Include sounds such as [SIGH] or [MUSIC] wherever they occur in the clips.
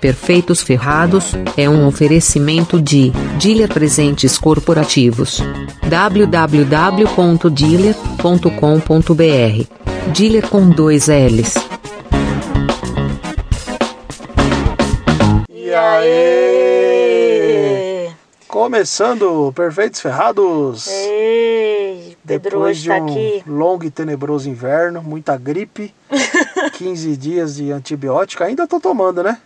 Perfeitos Ferrados é um oferecimento de Dealer Presentes Corporativos. www.dealer.com.br Dealer com dois L's. E aí? Começando Perfeitos Ferrados. Ei, Pedro Depois hoje de tá um aqui. longo e tenebroso inverno, muita gripe, [LAUGHS] 15 dias de antibiótico, ainda tô tomando, né?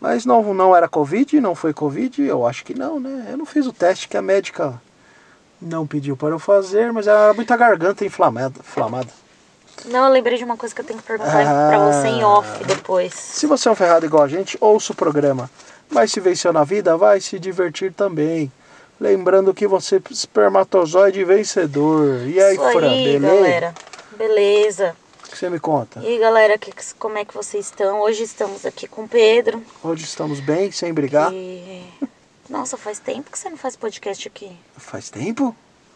Mas não, não era Covid, não foi Covid, eu acho que não, né? Eu não fiz o teste que a médica não pediu para eu fazer, mas era muita garganta inflamada. inflamada. Não, eu lembrei de uma coisa que eu tenho que perguntar Ah. pra você em off depois. Se você é um ferrado igual a gente, ouça o programa. Vai se vencer na vida, vai se divertir também. Lembrando que você é espermatozoide vencedor. E aí, Isso Fran, aí, beleza? galera. Beleza. O que você me conta? E aí, galera, que, como é que vocês estão? Hoje estamos aqui com o Pedro. Hoje estamos bem, sem brigar. E... Nossa, faz tempo que você não faz podcast aqui. Faz tempo?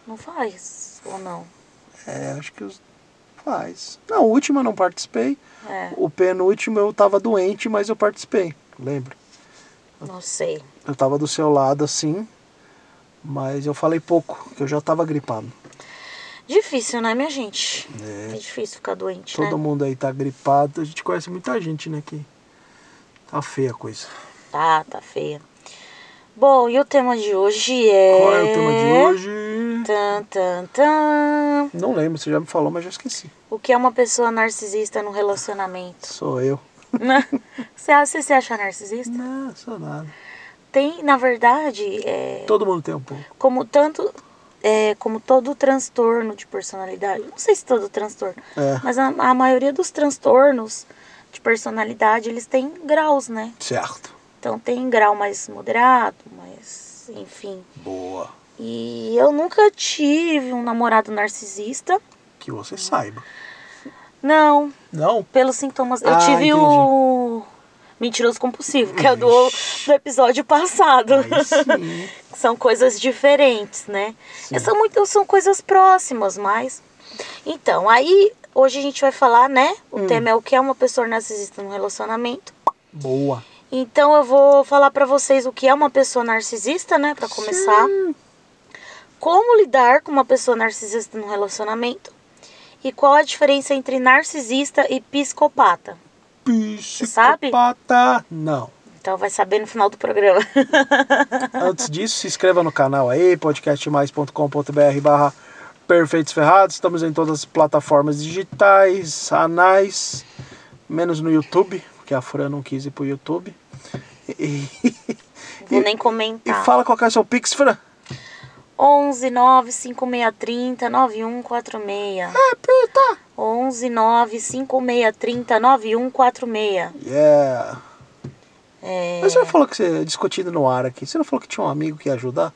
Não faz? Ou não? É, acho que os... faz. Na última eu não participei. É, O penúltimo eu tava doente, mas eu participei. Lembra? não sei. Eu tava do seu lado assim, mas eu falei pouco, que eu já tava gripado. Difícil, né, minha gente? É. É difícil ficar doente, Todo né? mundo aí tá gripado. A gente conhece muita gente, né? Que tá feia a coisa. Tá, tá feia. Bom, e o tema de hoje é... Qual é o tema de hoje? Tan, tan, tan. Não lembro, você já me falou, mas já esqueci. O que é uma pessoa narcisista no relacionamento? Sou eu. [LAUGHS] Você, você se acha narcisista? Não, sou nada. Tem, na verdade, é, Todo mundo tem um pouco. como tanto, é, como todo transtorno de personalidade. Não sei se todo transtorno, É, mas a, a maioria dos transtornos de personalidade eles têm graus, né? certo. Então tem grau mais moderado, mais, enfim. Boa. E eu nunca tive um namorado narcisista. Que você saiba. Não, Não? pelos sintomas. Eu Ah, tive entendi. o mentiroso compulsivo, que é do, do episódio passado. [LAUGHS] São coisas diferentes, né? Sim. São muito, são coisas próximas, mas então aí hoje a gente vai falar, né? O Hum. tema é o que é uma pessoa narcisista no relacionamento. Boa. Então eu vou falar pra vocês o que é uma pessoa narcisista, né? Pra começar, Sim. como lidar com uma pessoa narcisista no relacionamento e qual a diferença entre narcisista e psicopata. Sabe? Psicopata. Não. Então vai saber no final do programa. [LAUGHS] Antes disso, se inscreva no canal aí, podcastmais.com.br barra Perfeitos Ferrados. Estamos em todas as plataformas digitais, anais, menos no YouTube, porque a Fran não quis ir pro YouTube. E, [LAUGHS] Vou nem e comentar. fala qual é o seu Pix, Fran. 11 9 5630 9146. Repita! 11 9 5630 9146. Yeah. É, Mas você não falou que você discutindo no ar aqui. Você não falou que tinha um amigo que ia ajudar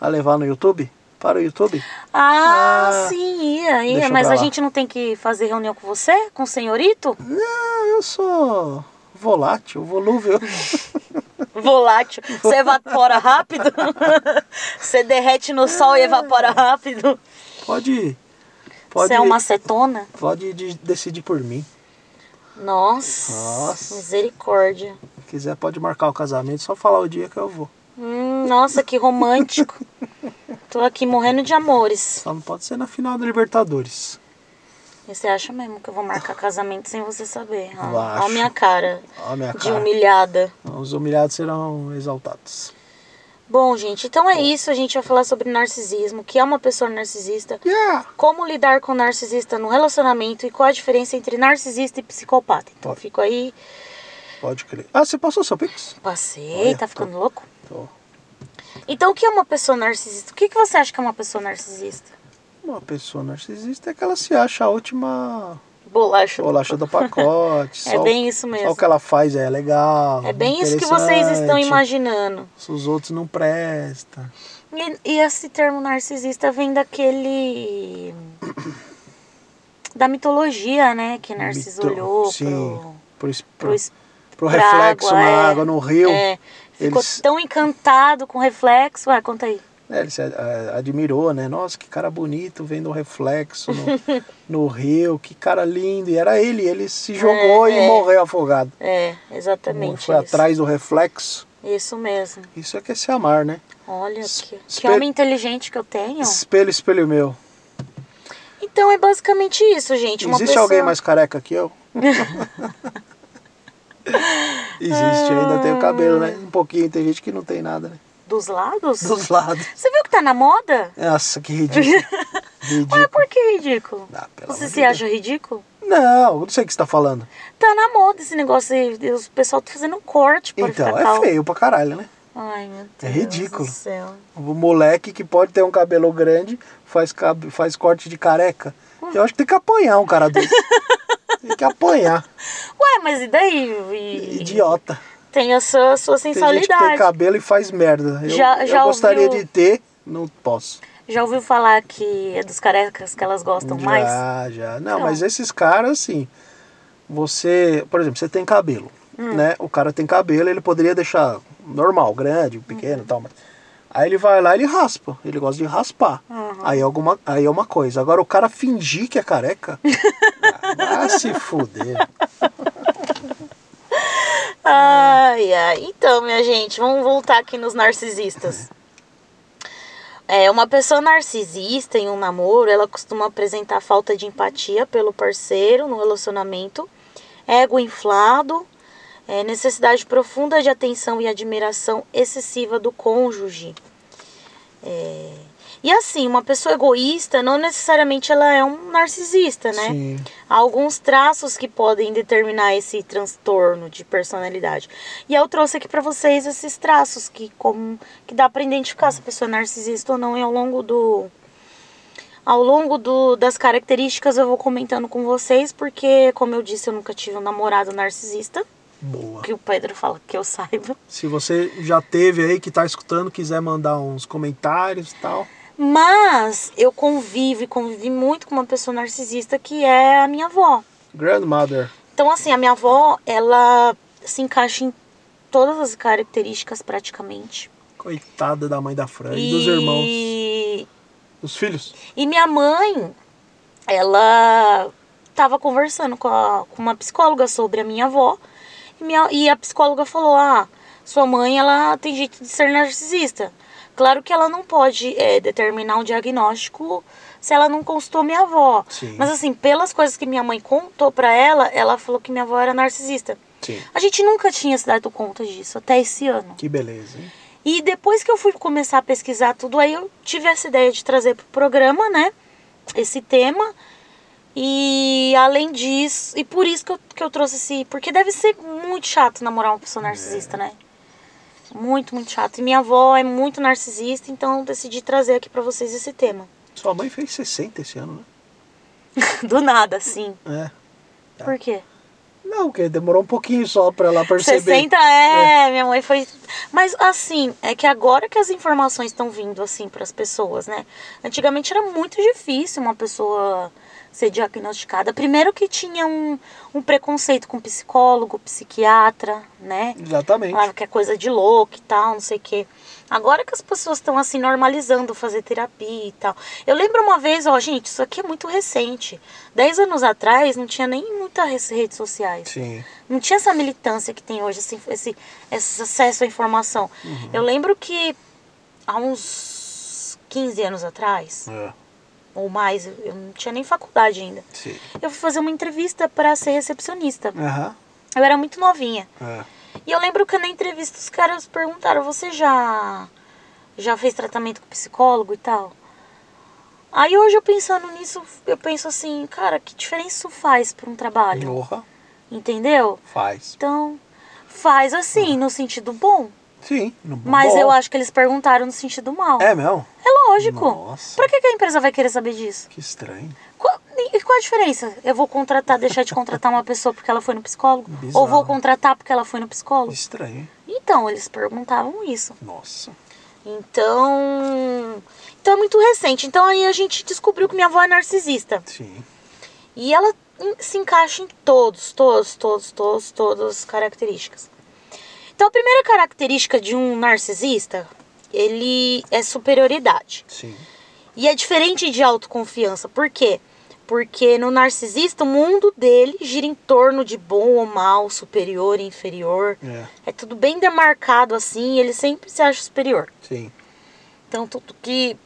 a levar no YouTube? Para o YouTube? Ah, Ah, sim, ia, ia. Mas a gente não tem que fazer reunião com você? Com o senhorito? Não, eu sou volátil, volúvel. [LAUGHS] Volátil. Você evapora rápido? [LAUGHS] Você derrete no sol e evapora rápido? Pode. Pode, Você é uma acetona? pode de- decidir por mim. Nossa, Nossa. misericórdia. Se quiser, pode marcar o casamento, só falar o dia que eu vou. Hum, nossa, que romântico. [LAUGHS] Tô aqui morrendo de amores. Só não pode ser na final da Libertadores. E você acha mesmo que eu vou marcar [LAUGHS] casamento sem você saber? Ó a minha cara Ó, a minha de cara. humilhada. Os humilhados serão exaltados. Bom, gente, então é isso. A gente vai falar sobre narcisismo, que é uma pessoa narcisista, Yeah! como lidar com narcisista no relacionamento e qual a diferença entre narcisista e psicopata. Então, Pode. fico aí, Pode crer. Ah, você passou seu Pix? passei, Olha, tá tô- ficando louco? Tô. Então, o que é uma pessoa narcisista? O que, que você acha que é uma pessoa narcisista? Uma pessoa narcisista é que ela se acha a última Bolacha. bolacha do pacote. [LAUGHS] É só, bem isso só mesmo. o que ela faz é legal. É bem isso que vocês estão imaginando. Se os outros não prestam. E, e esse termo narcisista vem daquele. [COUGHS] da mitologia, né? Que Narciso Mito- olhou sim. pro, Pro, pro, pro, reflexo água, na é. água, no rio. É, ficou Eles- tão encantado com o reflexo. Ué, conta aí. É, ele se admirou, né? Nossa, que cara bonito, vendo o reflexo no, [LAUGHS] no rio, que cara lindo. E era ele, ele se jogou É, e é. morreu afogado. É, exatamente. Foi isso. atrás do reflexo. Isso mesmo. Isso é que é se amar, né? Olha que, que homem inteligente que eu tenho. Espelho, espelho meu. Então é basicamente isso, gente. Uma Existe pessoa... alguém mais careca que eu? [LAUGHS] [LAUGHS] Existe, eu ainda tenho cabelo, né? Um pouquinho, tem gente que não tem nada, né? Dos lados? Dos lados. Você viu que tá na moda? Nossa, que ridículo. ridículo. [LAUGHS] Ué, por que ridículo? Ah, Você se de Deus. acha ridículo? Não, não sei o que você tá falando. Tá na moda esse negócio aí. O pessoal tá fazendo um corte para Então, ficar é feio pra caralho, né? Ai, meu Deus É ridículo. do céu. O moleque que pode ter um cabelo grande faz, cab- faz corte de careca. Eu acho que tem que apanhar um cara desse. [LAUGHS] tem que apanhar. Ué, mas e daí? E- Idiota. Tem a sua, sua Tem gente que tem sensualidade. cabelo e faz merda. Eu, Já- já eu gostaria ouviu- de ter, não posso. Já ouviu falar que é dos carecas que elas gostam mais? Já, já. Não, Então. mas esses caras, assim, você, por exemplo, você tem cabelo, Hum. né? O cara tem cabelo, ele poderia deixar normal, grande, pequeno Uhum. e tal, mas... Aí ele vai lá e ele raspa, ele gosta de raspar. Uhum. Aí, é alguma, aí é uma coisa. Agora o cara fingir que é careca, ah, [LAUGHS] vai se fuder. Ai, ai. Então, minha gente, vamos voltar aqui nos narcisistas. É, uma pessoa narcisista em um namoro, ela costuma apresentar falta de empatia pelo parceiro no relacionamento, ego inflado, é, necessidade profunda de atenção e admiração excessiva do cônjuge. É, e assim, uma pessoa egoísta não necessariamente ela é um narcisista, né? Sim. Há alguns traços que podem determinar esse transtorno de personalidade. E eu trouxe aqui para vocês esses traços que como que dá para identificar se a pessoa é narcisista ou não e ao longo do ao longo do, das características eu vou comentando com vocês, porque como eu disse, eu nunca tive um namorado narcisista, Boa. que o Pedro fala que eu saiba. Se você já teve aí, que tá escutando, quiser mandar uns comentários e tal. Mas eu convivo e convivi muito com uma pessoa narcisista que é a minha avó. Grandmother. Então, assim, a minha avó, ela se encaixa em todas as características praticamente. Coitada da mãe da Fran e, dos irmãos. Dos filhos. E minha mãe, ela estava conversando com, a- com uma psicóloga sobre a minha avó. E, minha- e a psicóloga falou: Ah, sua mãe ela tem jeito de ser narcisista. Claro que ela não pode é, determinar um diagnóstico se ela não consultou minha avó. Sim. Mas assim, pelas coisas que minha mãe contou pra ela, ela falou que minha avó era narcisista. Sim. A gente nunca tinha se dado conta disso, até esse ano. Que beleza, hein? E depois que eu fui começar a pesquisar tudo, aí eu tive essa ideia de trazer pro programa, né? Esse tema. E além disso, e por isso que eu, que eu trouxe esse. Porque deve ser muito chato namorar uma pessoa narcisista, né? Muito, muito chato. E minha avó é muito narcisista, então eu decidi trazer aqui pra vocês esse tema. Sua mãe fez 60 esse ano, [LAUGHS] Do nada, né? É. Por quê? Não, porque demorou um pouquinho só pra ela perceber. 60 é, minha mãe foi. Mas assim, é que agora que as informações estão vindo assim para as pessoas, né? Antigamente era muito difícil uma pessoa ser diagnosticada. Primeiro que tinha um, um preconceito com psicólogo, psiquiatra, né? Exatamente. Falava que é coisa de louco e tal, não sei o quê. Agora que as pessoas estão assim normalizando fazer terapia e tal. Eu lembro uma vez, ó, gente, isso aqui é muito recente. Dez anos atrás não tinha nem muitas redes sociais. Sim. Não tinha essa militância que tem hoje, esse, esse, esse acesso à informação. Eu lembro que há uns 15 anos atrás, É. ou mais, eu- não tinha nem faculdade ainda. Sim. Eu fui fazer uma entrevista para ser recepcionista. Aham. Eu era muito novinha. É. E eu lembro que na entrevista os caras perguntaram: Você já, já fez tratamento com psicólogo e tal? Aí hoje eu pensando nisso, eu penso assim: Cara, que diferença isso faz para um trabalho? Porra, Entendeu? faz. Então, faz assim, no sentido bom. Sim. no- Mas bom. eu acho que eles perguntaram no sentido mal. É mesmo? É lógico. Nossa. Pra que, que a empresa vai querer saber disso? Que estranho. Qual, e qual a diferença? Eu vou contratar, deixar de contratar uma pessoa porque ela foi no psicólogo? Bizarro. Ou vou contratar porque ela foi no psicólogo? Estranho. Então, eles perguntavam isso. Nossa. Então. Então é muito recente. Então aí a gente descobriu que minha avó é narcisista. Sim. E ela se encaixa em todos, todos, todos, todos, todas as características. Então a primeira característica de um narcisista ele é superioridade. Sim. E é diferente de autoconfiança. Por quê? Porque no narcisista, o mundo dele gira em torno de bom ou mal, superior e inferior. É. É tudo bem demarcado assim, ele sempre se acha superior. Sim. Então, tudo que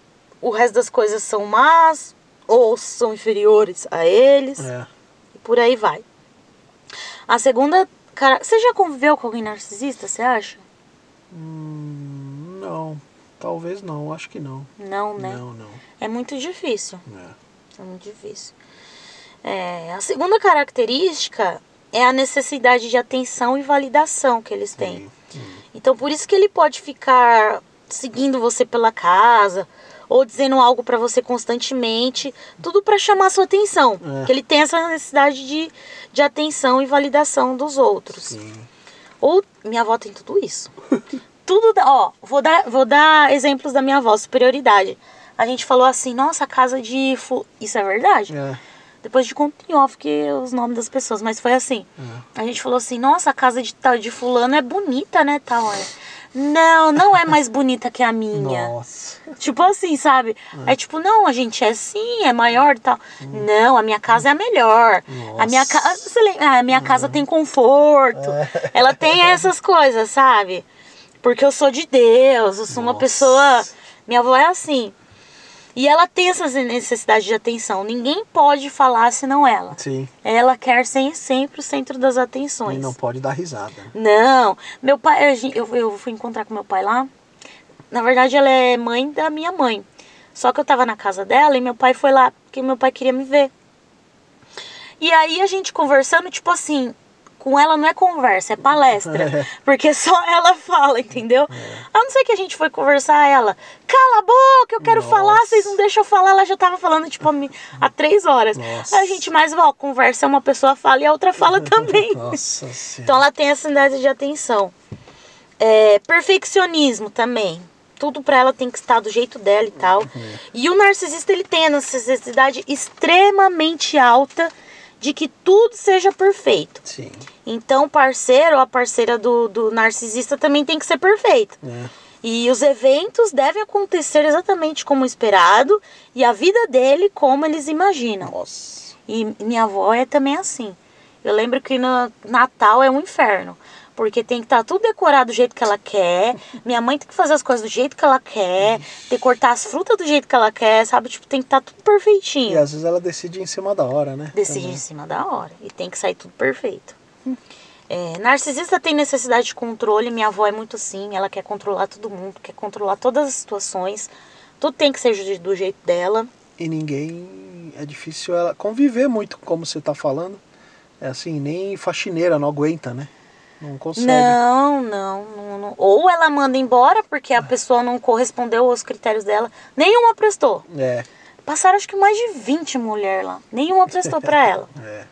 o resto das coisas são más ou são inferiores a eles, É. e por aí vai. A segunda. Cara, você já conviveu com alguém narcisista, você acha? Hum, não. Talvez não, acho que não. Não, né? Não, não. É muito difícil. É. É muito difícil. É, a segunda característica é a necessidade de atenção e validação que eles têm. Sim. Então, por isso que ele pode ficar seguindo você pela casa ou dizendo algo pra você constantemente, tudo pra chamar sua atenção. É. Que ele tem essa necessidade de, de atenção e validação dos outros. Sim. Ou minha avó tem tudo isso. [LAUGHS] tudo, ó, vou dar, vou dar exemplos da minha avó, superioridade. A gente falou assim, nossa, casa de fu... isso é verdade? É. Depois de conto em off que os nomes das pessoas, mas foi assim. A gente falou assim, nossa, a casa de tal de fulano é bonita, né, tal. é. Não, não é mais bonita que a minha. Nossa. Tipo assim, sabe? É tipo, não, a gente é sim, é maior e tal. Não, a minha casa é a melhor. A minha Nossa. casa, você lembra? Ah, a minha casa tem conforto. Ela tem essas coisas, sabe? Porque eu sou de Deus, eu sou uma Nossa. pessoa, minha avó é assim. E ela tem essas necessidades de atenção. Ninguém pode falar senão ela. Sim. Ela quer ser sempre o centro das atenções. E não pode dar risada. Não, meu pai, eu, eu fui encontrar com meu pai lá. Na verdade, ela é mãe da minha mãe. Só que eu tava na casa dela e meu pai foi lá porque meu pai queria me ver. E aí a gente conversando, tipo assim, com ela não é conversa, é palestra. [LAUGHS] Porque só ela fala, entendeu? A não ser que a gente foi conversar, ela, cala a boca, eu quero Nossa. falar, vocês não deixam eu falar. Ela já tava falando, tipo, há três horas. Nossa. Aí a gente mais, ó, conversa, uma pessoa fala e a outra fala [LAUGHS] também. Nossa. Então ela tem essa necessidade de atenção. É, perfeccionismo também. Tudo pra ela tem que estar do jeito dela e tal. E o narcisista ele tem a necessidade extremamente alta de que tudo seja perfeito. Sim. Então o parceiro ou a parceira do, do narcisista também tem que ser perfeito. É. E os eventos devem acontecer exatamente como esperado e a vida dele como eles imaginam. Nossa. E minha avó é também assim. Eu lembro que no Natal é um inferno. Porque tem que estar tudo decorado do jeito que ela quer. Minha mãe tem que fazer as coisas do jeito que ela quer. Tem que cortar as frutas do jeito que ela quer, sabe? Tipo, tem que estar tudo E perfeitinho. às vezes ela decide em cima da hora, né? Decide em Também. cima da hora. E tem que sair tudo perfeito. É, narcisista tem necessidade de controle. Minha avó é muito assim. Ela quer controlar todo mundo, quer controlar todas as situações. Tudo tem que ser do- jeito dela. E ninguém. É difícil ela conviver muito, como você tá falando. É assim, nem faxineira não aguenta, né? Não consegue. Não, não, não, não. Ou ela manda embora porque a pessoa não correspondeu aos critérios dela. Nenhuma prestou. É, Passaram acho que mais de 20 mulheres lá. Nenhuma prestou pra [LAUGHS] ela. é.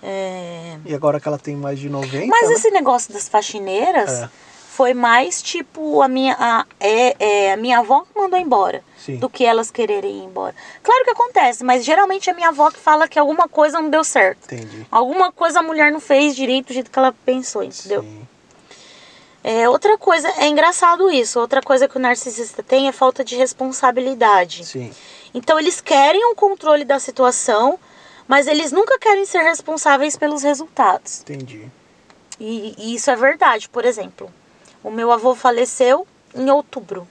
É, E agora que ela tem mais de 90. Mas né? esse negócio das faxineiras É. foi mais tipo a minha, a, é, é, a minha avó que mandou embora. Sim. Do que elas quererem ir embora. Claro que acontece, mas geralmente é a minha avó que fala que alguma coisa não deu certo. Entendi. Alguma coisa a mulher não fez direito do jeito que ela pensou, entendeu? Sim. É, outra coisa, é engraçado isso. Outra coisa que o narcisista tem é falta de responsabilidade. Sim. Então eles querem o controle da situação, mas eles nunca querem ser responsáveis pelos resultados. Entendi. E, e isso é verdade. Por exemplo, o meu avô faleceu em outubro.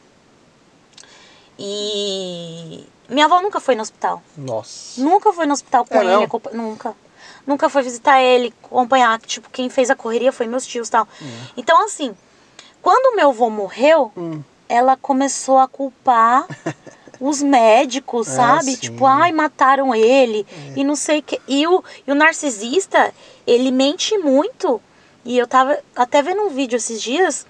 E minha avó nunca foi no hospital. Nossa. Nunca foi no hospital com É, ele, não? acompa- nunca. Nunca foi visitar ele, acompanhar. Tipo, quem fez a correria foi meus tios e tal. Então, assim, quando meu avô morreu, Hum. ela começou a culpar [LAUGHS] os médicos, Ah, sabe? sim. Tipo, ai, mataram ele e não sei o que. E o, e o narcisista, ele mente muito. E eu tava até vendo um vídeo esses dias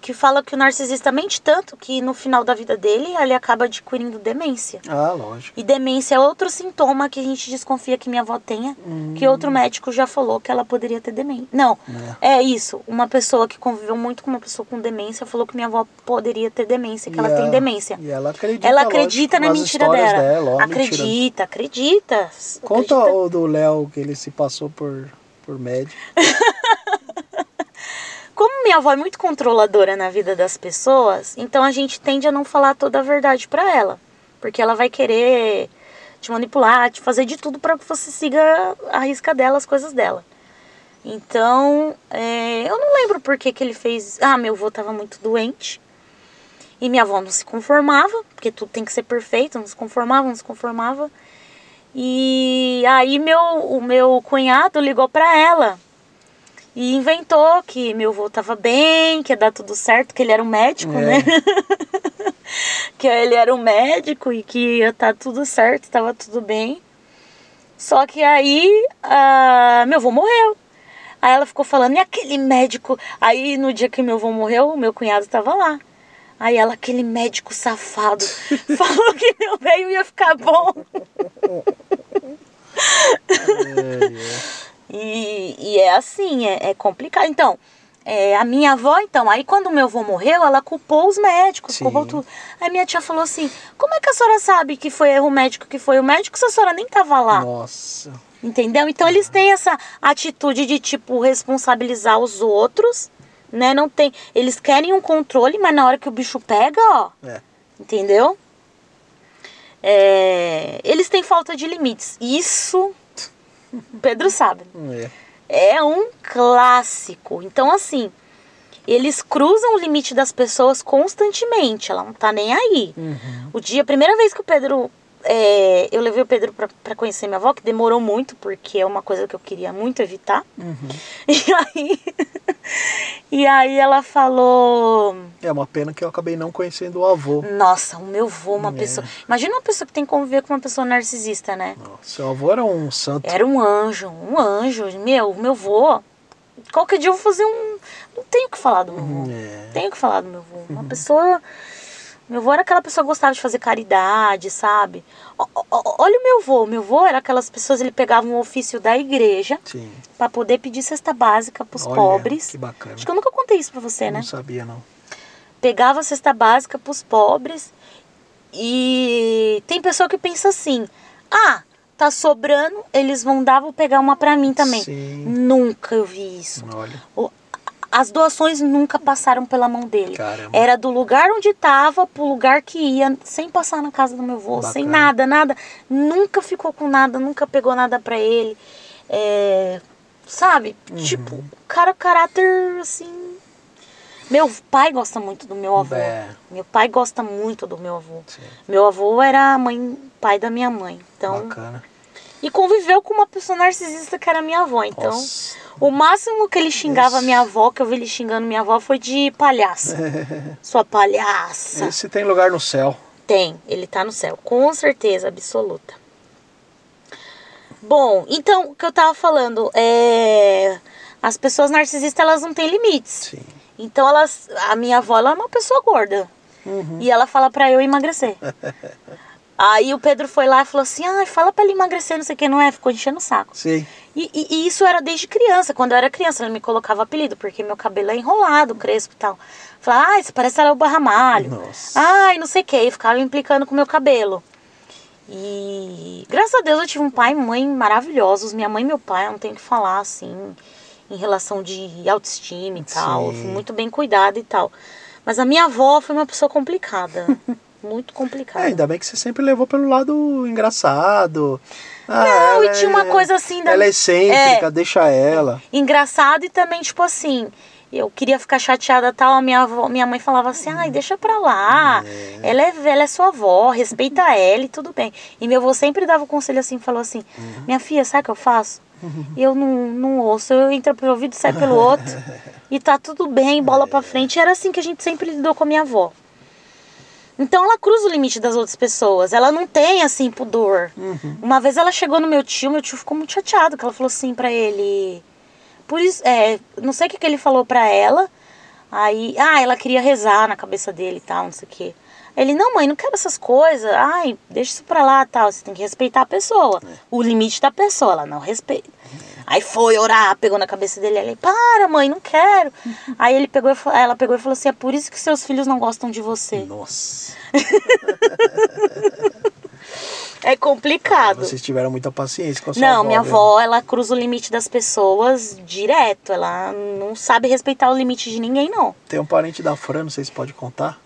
que fala que o narcisista mente tanto que no final da vida dele ele acaba adquirindo demência. Ah, lógico. E demência é outro sintoma que a gente desconfia que minha avó tenha, que outro médico já falou que ela poderia ter demência. Não, é isso. Uma pessoa que conviveu muito com uma pessoa com demência falou que minha avó poderia ter demência, que E ela tem a- demência. E ela acredita. Ela lógico, acredita na nas mentira dela. dela, ó, mentira. acredita, acredita. Conta acredita. o do Léo que ele se passou por, por médico. [LAUGHS] Como minha avó é muito controladora na vida das pessoas, então a gente tende a não falar toda a verdade para ela. Porque ela vai querer te manipular, te fazer de tudo para que você siga a risca dela, as coisas dela. Então, é, eu não lembro por que, que ele fez. Ah, meu avô estava muito doente. E minha avó não se conformava, porque tudo tem que ser perfeito, não se conformava, não se conformava. E aí meu, o meu cunhado ligou para ela e inventou que meu avô tava bem, que ia dar tudo certo, que ele era um médico, É. né? [LAUGHS] que ele era um médico e que ia estar tudo certo, estava tudo bem. Só que aí ah, meu avô morreu. Aí ela ficou falando, e aquele médico? Aí no dia que meu avô morreu, meu cunhado estava lá. Aí ela, aquele médico safado, [LAUGHS] falou que meu velho ia ficar bom. [LAUGHS] E, e é assim, é, é complicado. Então, é, a minha avó, então, aí quando meu avô morreu, ela culpou os médicos, Sim. culpou tudo. Aí minha tia falou assim: como é que a senhora sabe que foi erro médico que foi o médico se a senhora nem tava lá? Nossa. Entendeu? Então eles têm essa atitude de tipo responsabilizar os outros, né? Não tem, eles querem um controle, mas na hora que o bicho pega, ó, É. entendeu? É, eles têm falta de limites. Isso o Pedro sabe. É. É um clássico. Então assim, eles cruzam o limite das pessoas constantemente. Ela não tá nem aí. Uhum. O dia, a primeira vez que o Pedro. É, eu levei o Pedro pra conhecer minha avó, que demorou muito, porque é uma coisa que eu queria muito evitar. Uhum. [LAUGHS] E aí. [LAUGHS] e aí ela falou. É uma pena que eu acabei não conhecendo o avô. Nossa, o meu avô, uma É. pessoa. Imagina uma pessoa que tem que conviver com uma pessoa narcisista, né? Nossa, seu avô era um santo. Era um anjo, um anjo. Meu, meu avô. Qualquer dia eu vou fazer um. Não tenho o que falar do meu avô. É. Tenho o que falar do meu avô. Uma pessoa. Meu avô era aquela pessoa que gostava de fazer caridade, sabe? Ó, ó, Olha o meu avô. Meu avô era aquelas pessoas, ele pegava um ofício da igreja pra poder pedir cesta básica pros Olha, pobres. Que bacana. Acho que eu nunca contei isso pra você, Eu né? Não sabia, não. Pegava cesta básica pros pobres. E tem pessoa que pensa assim: ah, tá sobrando, eles vão dar, vou pegar uma pra mim também. Sim. Nunca eu vi isso. Olha. As doações nunca passaram pela mão dele. Caramba. Era do lugar onde tava pro lugar que ia, sem passar na casa do meu avô, sem Bacana. nada, nada. Nunca ficou com nada, nunca pegou nada pra ele. É, sabe? Uhum. Tipo, o cara, caráter assim. Meu pai gosta muito do meu avô. É. Meu pai gosta muito do meu avô. Sim. Meu avô era a mãe, pai da minha mãe. Então, Bacana. e conviveu com uma pessoa narcisista que era minha avó. Então, Nossa. O máximo que ele xingava Esse- minha avó, que eu vi ele xingando minha avó, foi de palhaça. [LAUGHS] Sua palhaça. Esse tem lugar no céu. Tem, ele tá no céu, com certeza absoluta. Bom, então, o que eu tava falando é. As pessoas narcisistas, elas não têm limites. Sim. Então, elas. A minha avó, ela é uma pessoa gorda. Uhum. E ela fala pra eu emagrecer. [LAUGHS] Aí o Pedro foi lá e falou assim: ai, fala pra ele emagrecer, não sei o que, não é? Ficou enchendo o saco. Sim. E, e- e isso era desde criança. Quando eu era criança, ela me colocava apelido, porque meu cabelo é enrolado, crespo e tal. Falava, ai, você parece Léo Barramalho. Nossa. Ai, não sei o que. E ficava implicando com o meu cabelo. E graças a Deus eu tive um pai e mãe maravilhosos. Minha mãe e meu pai, eu não tenho o que falar, assim, em relação de autoestima e tal. Eu Sim. fui muito bem cuidada e tal. Mas a minha avó foi uma pessoa complicada. [LAUGHS] muito complicada. É, ainda bem que você sempre levou pelo lado engraçado. Ah, Não, e ela tinha uma é- coisa assim da- Ela é excêntrica, É. deixa ela. engraçado e também, tipo assim, eu queria ficar chateada e tal, a minha, avó, minha mãe falava assim, ai, deixa pra lá, ela é velha, é sua avó, respeita ela e tudo bem. E meu avô sempre dava o conselho assim, falou assim, minha filha, sabe o que eu faço? E [LAUGHS] eu não, não ouço, eu entro pelo ouvido e sai pelo outro, [LAUGHS] e tá tudo bem, bola pra frente. Era assim que a gente sempre lidou com a minha avó. Então ela cruza o limite das outras pessoas. Ela não tem, assim, pudor. Uma vez ela chegou no meu tio, meu tio ficou muito chateado, que ela falou assim pra ele. Por isso, é, não sei o que, que ele falou pra ela. Aí, ah, ela queria rezar na cabeça dele e tal, não sei o quê. Ele, não, mãe, não quero essas coisas. Ai, deixa isso pra lá tal. Você tem que respeitar a pessoa. O limite da pessoa, ela não respeita. Aí foi orar, pegou na cabeça dele. Ele, para, mãe, não quero. Aí ele pegou, ela pegou e falou assim: é por isso que seus filhos não gostam de você. Nossa. [LAUGHS] É complicado. Vocês tiveram muita paciência com a sua Não, avó. minha né? avó, ela cruza o limite das pessoas direto. Ela não sabe respeitar o limite de ninguém, não. Tem um parente da Fran, não sei se pode contar,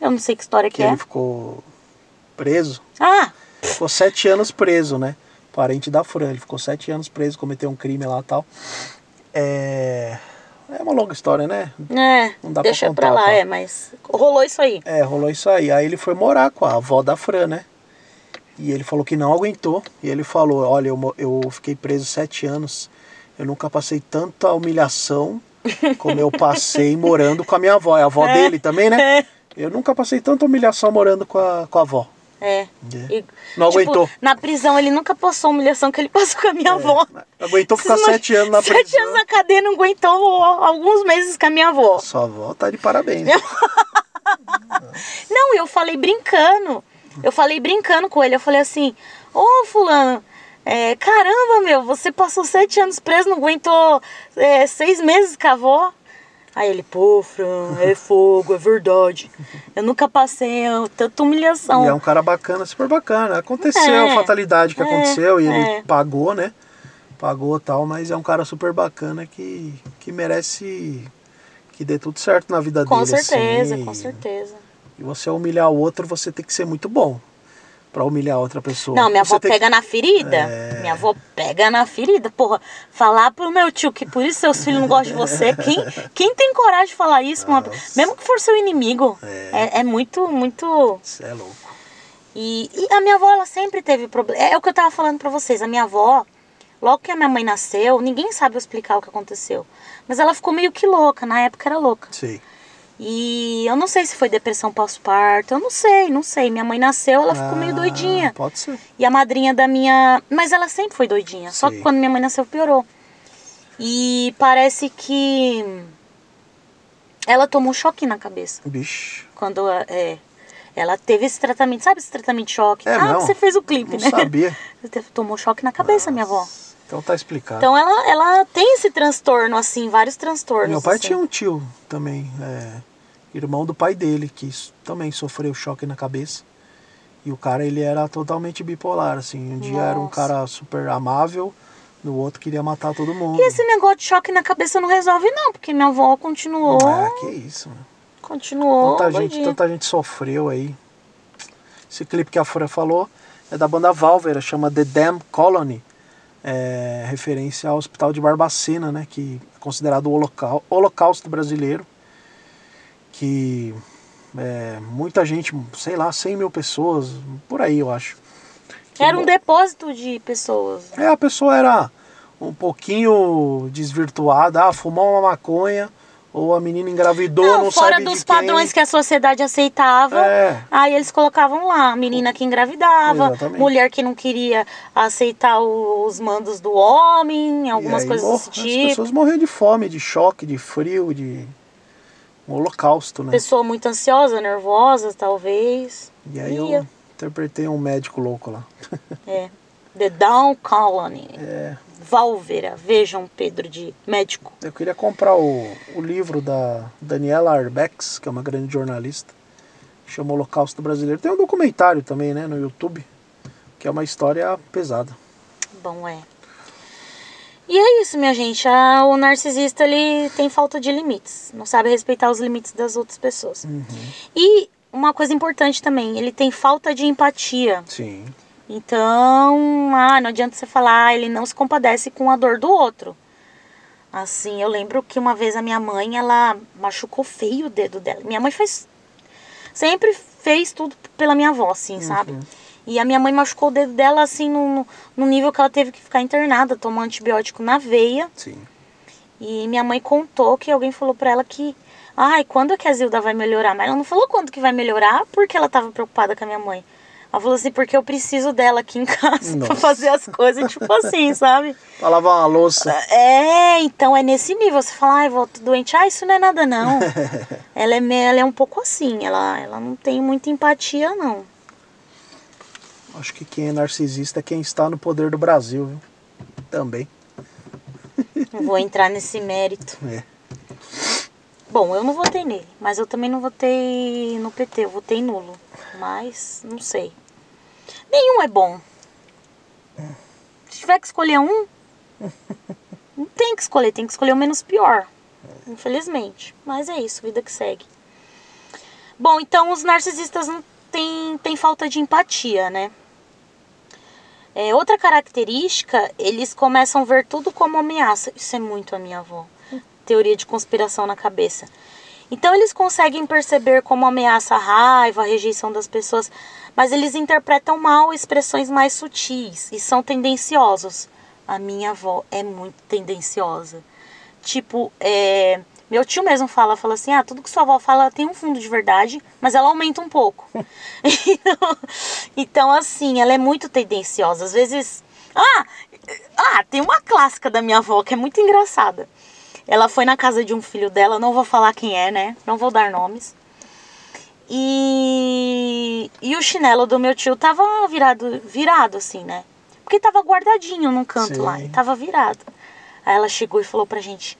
Eu não sei que história que, que é. ele ficou preso. Ah, Ficou sete anos preso, né? Parente da Fran. Ele ficou sete anos preso, cometeu um crime lá e tal. É. É uma longa história, né? é. Não dá pra deixa contar, pra lá, tá? é, mas rolou isso aí. É, rolou isso aí. Aí ele foi morar com a avó da Fran, né? E ele falou que não aguentou. E ele falou: Olha, eu, eu fiquei preso sete anos. Eu nunca passei tanta humilhação como eu passei morando com a minha avó. É a avó [LAUGHS] dele também, né? Eu nunca passei tanta humilhação morando com a, com a avó. É. É. E, Não aguentou. Na prisão ele nunca passou a humilhação que ele [LAUGHS] passou com a minha avó. Aguentou ficar não- sete anos na Sete prisão. anos na cadeia não aguentou alguns meses com a minha avó. Sua avó tá de parabéns. [LAUGHS] Não, eu falei brincando. Eu falei brincando com ele. Eu falei assim: Ô, Fulano, é, caramba, meu, você passou sete anos preso, não aguentou é, seis meses com a avó. Aí ele, pô, Fran, é fogo, é verdade. Eu nunca passei tanta humilhação. E é um cara bacana, super bacana. Aconteceu, É, a fatalidade que é, aconteceu e ele é. pagou, né? Pagou tal, mas é um cara super bacana que, que merece que dê tudo certo na vida Com dele. certeza, assim. com certeza. E você humilhar o outro, você tem que ser muito bom pra humilhar outra pessoa. Não, minha Você avó pega que... na ferida. É. Minha avó pega na ferida. Porra, falar pro meu tio que por isso seus filhos não gostam de você. Quem, quem tem coragem de falar isso? Uma... Mesmo que for seu inimigo. É. É, é muito, muito. Você é louco. E, e a minha avó, ela sempre teve problema. É o que eu tava falando pra vocês. A minha avó, logo que a minha mãe nasceu, ninguém sabe explicar o que aconteceu. Mas ela ficou meio que louca. Na época era louca. Sei. E eu não sei se foi depressão pós-parto. Eu não sei, não sei. Minha mãe nasceu, ela ficou meio Ah, doidinha. Pode ser. E a madrinha da minha. Mas ela sempre foi doidinha. Só que quando minha mãe nasceu, piorou. E parece que. Ela tomou um choque na cabeça. Bicho. Quando é, ela teve esse tratamento. Sabe esse tratamento de choque? É, ah, não. você fez o clipe, Não né? sabia. [LAUGHS] Tomou choque na cabeça, minha avó. Então tá explicado. Então ela, ela tem esse transtorno, assim, vários transtornos. Meu pai assim. tinha um tio também, é, irmão do pai dele, que também sofreu choque na cabeça. E o cara, ele era totalmente bipolar, assim. Um dia era um Nossa. cara super amável, no outro queria matar todo mundo. E esse negócio de choque na cabeça não resolve, não, porque minha avó continuou. Ah, que isso, mano. Continuou. Tanta gente, tanta gente sofreu aí. Esse clipe que a Fran falou é da banda Valvera, chama The Damn Colony. É, referência ao Hospital de Barbacena, né? Que é considerado o holocau- holocausto brasileiro. Que é, muita gente, sei lá, 100 mil pessoas, por aí eu acho. Que Era um depósito de pessoas. É, a pessoa era um pouquinho desvirtuada, ah, fumou uma maconha, ou a menina engravidou, não, Não, fora sabe dos de quem. padrões que a sociedade aceitava. É. Aí eles colocavam lá, menina que engravidava, Exatamente. mulher que não queria aceitar os mandos do homem, algumas aí coisas desse As tipo. pessoas morriam de fome, de choque, de frio, de um holocausto, né? Pessoa muito ansiosa, nervosa, talvez. E aí Ia. eu interpretei um médico louco lá. É. The Down Colony. [LAUGHS] É, Valvera. Vejam, Pedro, de médico. eu queria comprar o, o livro da Daniela Arbex, que é uma grande jornalista, que chama Holocausto Brasileiro. Tem um documentário também, né, no YouTube, que é uma história pesada. Bom, é. E é isso, minha gente. Ah, o narcisista, ele tem falta de limites. Não sabe respeitar os limites das outras pessoas. Uhum. E uma coisa importante também, ele tem falta de empatia. Sim. Então, ah, não adianta você falar, ah, ele não se compadece com a dor do outro. Assim, eu lembro que uma vez a minha mãe, ela machucou feio o dedo dela. Minha mãe faz. Sempre fez tudo pela minha avó, assim, sabe? E a minha mãe machucou o dedo dela, assim, no, no nível que ela teve que ficar internada, tomar antibiótico na veia. Sim. E minha mãe contou que alguém falou pra ela que. Ai, quando é que a Zilda vai melhorar? Mas ela não falou quando que vai melhorar, porque ela tava preocupada com a minha mãe. Ela falou assim, porque eu preciso dela aqui em casa pra Nossa. fazer as coisas, [LAUGHS] tipo assim, sabe? Pra lavar uma louça. É, então é nesse nível. Você fala, ai, tô doente. Ah, isso não é nada, não. [LAUGHS] ela, é, ela é um pouco assim, ela, ela não tem muita empatia, não. Acho que quem é narcisista é quem está no poder do Brasil, viu? Também. Não vou entrar nesse mérito. É. Bom, eu não votei nele, mas eu também não votei no PT, eu votei nulo. Mas, não sei. Nenhum é bom. Se tiver que escolher um, não tem que escolher, tem que escolher o menos pior. Infelizmente. Mas é isso, vida que segue. Bom, então os narcisistas não têm, têm falta de empatia, né? É, outra característica, eles começam a ver tudo como ameaça. Isso é muito a minha avó. Teoria de conspiração na cabeça. Então eles conseguem perceber como ameaça a raiva, a rejeição das pessoas, mas eles interpretam mal expressões mais sutis e são tendenciosos. A minha avó é muito tendenciosa. Tipo, é, meu tio mesmo fala, fala assim, ah, tudo que sua avó fala tem um fundo de verdade, mas ela aumenta um pouco. [LAUGHS] então, então, assim, ela é muito tendenciosa. Às vezes. Ah, ah, tem uma clássica da minha avó que é muito engraçada. Ela foi na casa de um filho dela, não vou falar quem é, né? Não vou dar nomes. E, e o chinelo do meu tio tava virado, virado assim, né? Porque tava guardadinho num canto Sim. lá, e tava virado. Aí ela chegou e falou pra gente,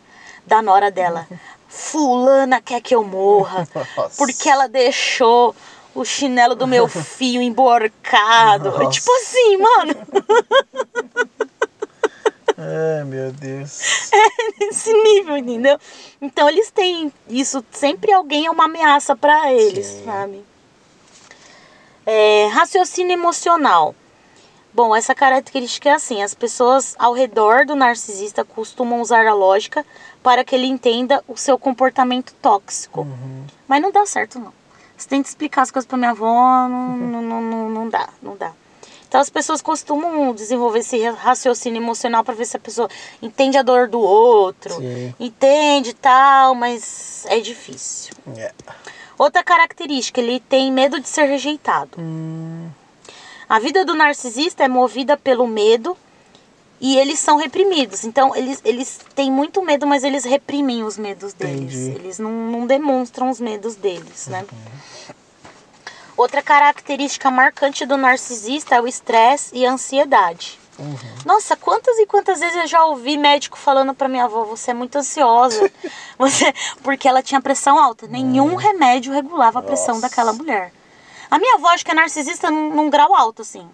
da nora dela, fulana quer que eu morra, Nossa. porque ela deixou o chinelo do meu [LAUGHS] filho emborcado. É tipo assim, mano. É, meu Deus. [LAUGHS] É nesse nível, entendeu? Então eles têm isso, sempre alguém é uma ameaça para eles, Sim. sabe? É, raciocínio emocional. Bom, essa característica é assim: as pessoas ao redor do narcisista costumam usar a lógica para que ele entenda o seu comportamento tóxico. Uhum. Mas não dá certo, não. Você que explicar as coisas para minha avó, não, não, não, não, não dá, não dá. Então as pessoas costumam desenvolver esse raciocínio emocional para ver se a pessoa entende a dor do outro, Sim. entende tal, mas é difícil. Yeah. É. Outra característica, ele tem medo de ser rejeitado. Hum. A vida do narcisista é movida pelo medo e eles são reprimidos. Então, eles, eles têm muito medo, mas eles reprimem os medos deles. Entendi. Eles não, não demonstram os medos deles, né? Uhum. Outra característica marcante do narcisista é o estresse e a ansiedade. Uhum. Nossa, quantas e quantas vezes eu já ouvi médico falando para minha avó: você é muito ansiosa, [LAUGHS] você porque ela tinha pressão alta. Nenhum uhum. remédio regulava a pressão Nossa. daquela mulher. A minha avó acho que é narcisista num, num grau alto, assim.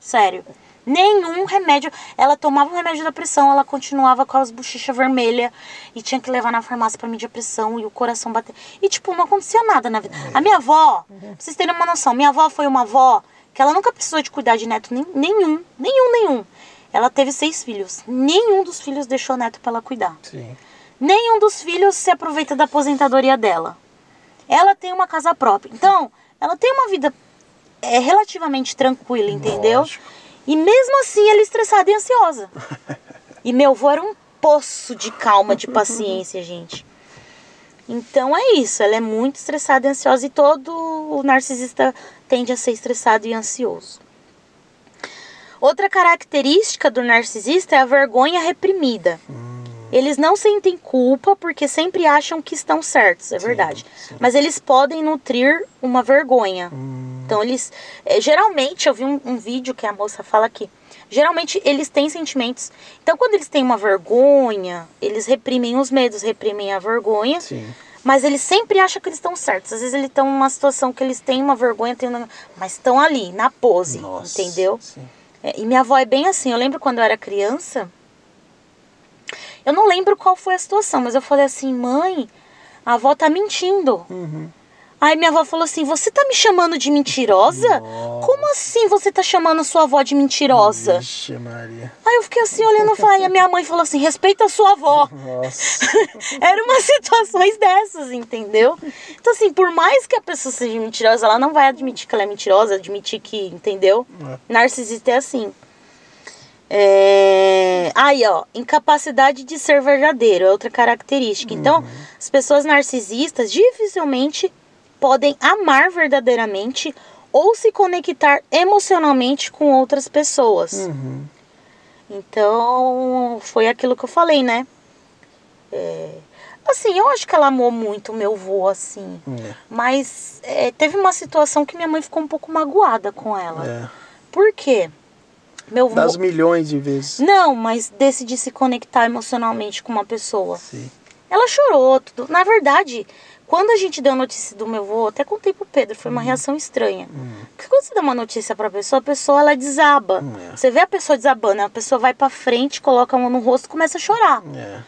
Sério. Nenhum remédio. Ela tomava um remédio da pressão, ela continuava com as bochechas vermelhas e tinha que levar na farmácia para medir a pressão e o coração bater. E, tipo, não acontecia nada na vida. A minha avó, pra vocês terem uma noção, minha avó foi uma avó que ela nunca precisou de cuidar de neto nenhum, nenhum, nenhum. Ela teve seis filhos. Nenhum dos filhos deixou neto para ela cuidar. Sim. Nenhum dos filhos se aproveita da aposentadoria dela. Ela tem uma casa própria. Então, ela tem uma vida é, relativamente tranquila, entendeu? Lógico. E mesmo assim ela é estressada e ansiosa. [LAUGHS] E meu avô era um poço de calma, de paciência, [LAUGHS] gente. Então é isso, ela é muito estressada e ansiosa e todo o narcisista tende a ser estressado e ansioso. Outra característica do narcisista é a vergonha reprimida. Hum. Eles não sentem culpa porque sempre acham que estão certos, é sim, verdade. Sim. Mas eles podem nutrir uma vergonha. Hum. Então eles. É, geralmente, eu vi um, um vídeo que a moça fala aqui. Geralmente eles têm sentimentos. Então, quando eles têm uma vergonha, eles reprimem os medos, reprimem a vergonha. Sim. Mas eles sempre acham que eles estão certos. Às vezes eles estão numa situação que eles têm uma vergonha, têm uma... mas estão ali, na pose, Nossa, entendeu? É, e minha avó é bem assim. Eu lembro quando eu era criança, eu não lembro qual foi a situação, mas eu falei assim, mãe, a avó tá mentindo. Uhum. Aí minha avó falou assim: Você tá me chamando de mentirosa? Nossa. Como assim você tá chamando sua avó de mentirosa? Vixe, Maria. Aí eu fiquei assim olhando e falei, a minha mãe falou assim: Respeita a sua avó. Nossa. [LAUGHS] Era umas situações dessas, entendeu? Então, assim, por mais que a pessoa seja mentirosa, ela não vai admitir que ela é mentirosa, admitir que, entendeu? É. Narcisista é assim. É... Aí, ó, incapacidade de ser verdadeiro é outra característica. Então, uhum. as pessoas narcisistas dificilmente podem amar verdadeiramente ou se conectar emocionalmente com outras pessoas. Uhum. Então, foi aquilo que eu falei, né? É... Assim, eu acho que ela amou muito o meu vô, assim. É. Mas é, teve uma situação que minha mãe ficou um pouco magoada com ela. É. Por quê? Meu vô... Das milhões de vezes. Não, mas desse de se conectar emocionalmente com uma pessoa. Sim. Ela chorou, tudo. Na verdade, quando a gente deu a notícia do meu avô, até contei pro Pedro, foi uma reação estranha. Porque quando você dá uma notícia pra pessoa, a pessoa ela desaba. É. Você vê a pessoa desabando, a pessoa vai pra frente, coloca a mão no rosto e começa a chorar. É.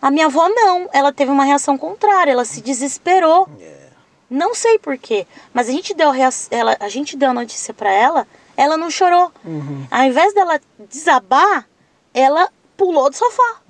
A minha avó não, ela teve uma reação contrária, ela se desesperou. É. Não sei porquê, mas a gente deu a, ela, a gente deu a notícia pra ela, ela não chorou. Uhum. Ao invés dela desabar, ela pulou do sofá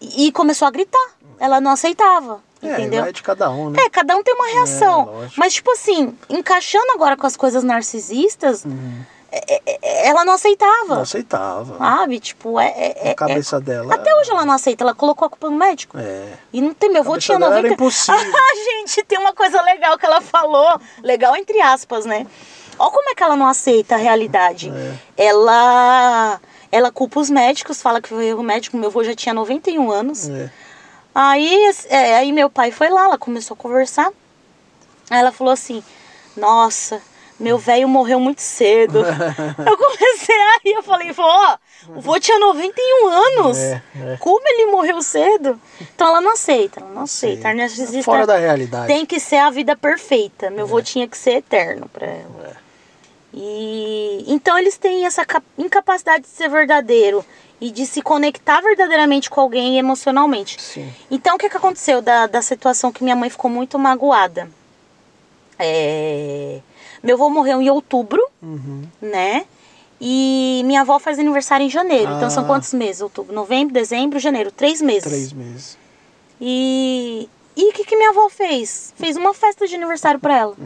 e começou a gritar. Ela não aceitava, É, entendeu? vai de cada um, né? É, cada um tem uma reação. lógico. mas, tipo assim, encaixando agora com as coisas narcisistas, Uhum. é- é- é- ela não aceitava. Não aceitava. Sabe? Tipo, é. é- a é- cabeça dela. Até hoje ela não aceita, ela colocou a culpa no médico. É. E não tem, meu avô tinha dela era 90. impossível. [LAUGHS] Ah, gente, tem uma coisa legal que ela falou. Legal entre aspas, né? Olha como é que ela não aceita a realidade. É. Ela. Ela culpa os médicos, fala que foi erro médico. Meu avô já tinha 91 anos. É. Aí, é, aí meu pai foi lá, ela começou a conversar. Aí ela falou assim: Nossa, meu velho morreu muito cedo. [LAUGHS] eu comecei a rir, eu falei: Vó, o vô tinha 91 anos. É, é. Como ele morreu cedo? Então ela não aceita, ela não aceita. Sim. Fora da realidade. tem que ser a vida perfeita. Meu avô tinha que ser eterno pra ela. É. E então eles têm essa cap- incapacidade de ser verdadeiro e de se conectar verdadeiramente com alguém emocionalmente. Sim. Então o que, que aconteceu da, da situação que minha mãe ficou muito magoada? É, Meu avô morreu em outubro, Uhum. né? E minha avó faz aniversário em janeiro. Então são Ah. quantos meses? Outubro, novembro, dezembro, janeiro. Três meses. Três meses. E e o que, que minha avó fez? Fez uma festa de aniversário pra ela.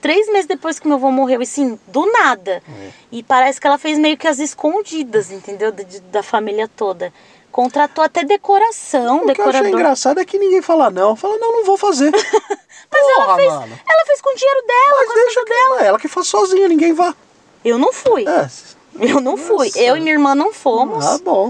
Três meses depois que meu avô morreu, e sim, do nada. É. E parece que ela fez meio que as escondidas, entendeu? Da, da família toda. Contratou até decoração, O que eu achei decorador. engraçado é que ninguém fala não. Fala, não, não vou fazer. [LAUGHS] Mas Porra, ela fez, mano. ela fez com o dinheiro dela, Mas com deixa que ela que faz sozinha, ninguém vá. Eu não fui. É. Eu não fui. Nossa. Eu e minha irmã não fomos. Ah, bom.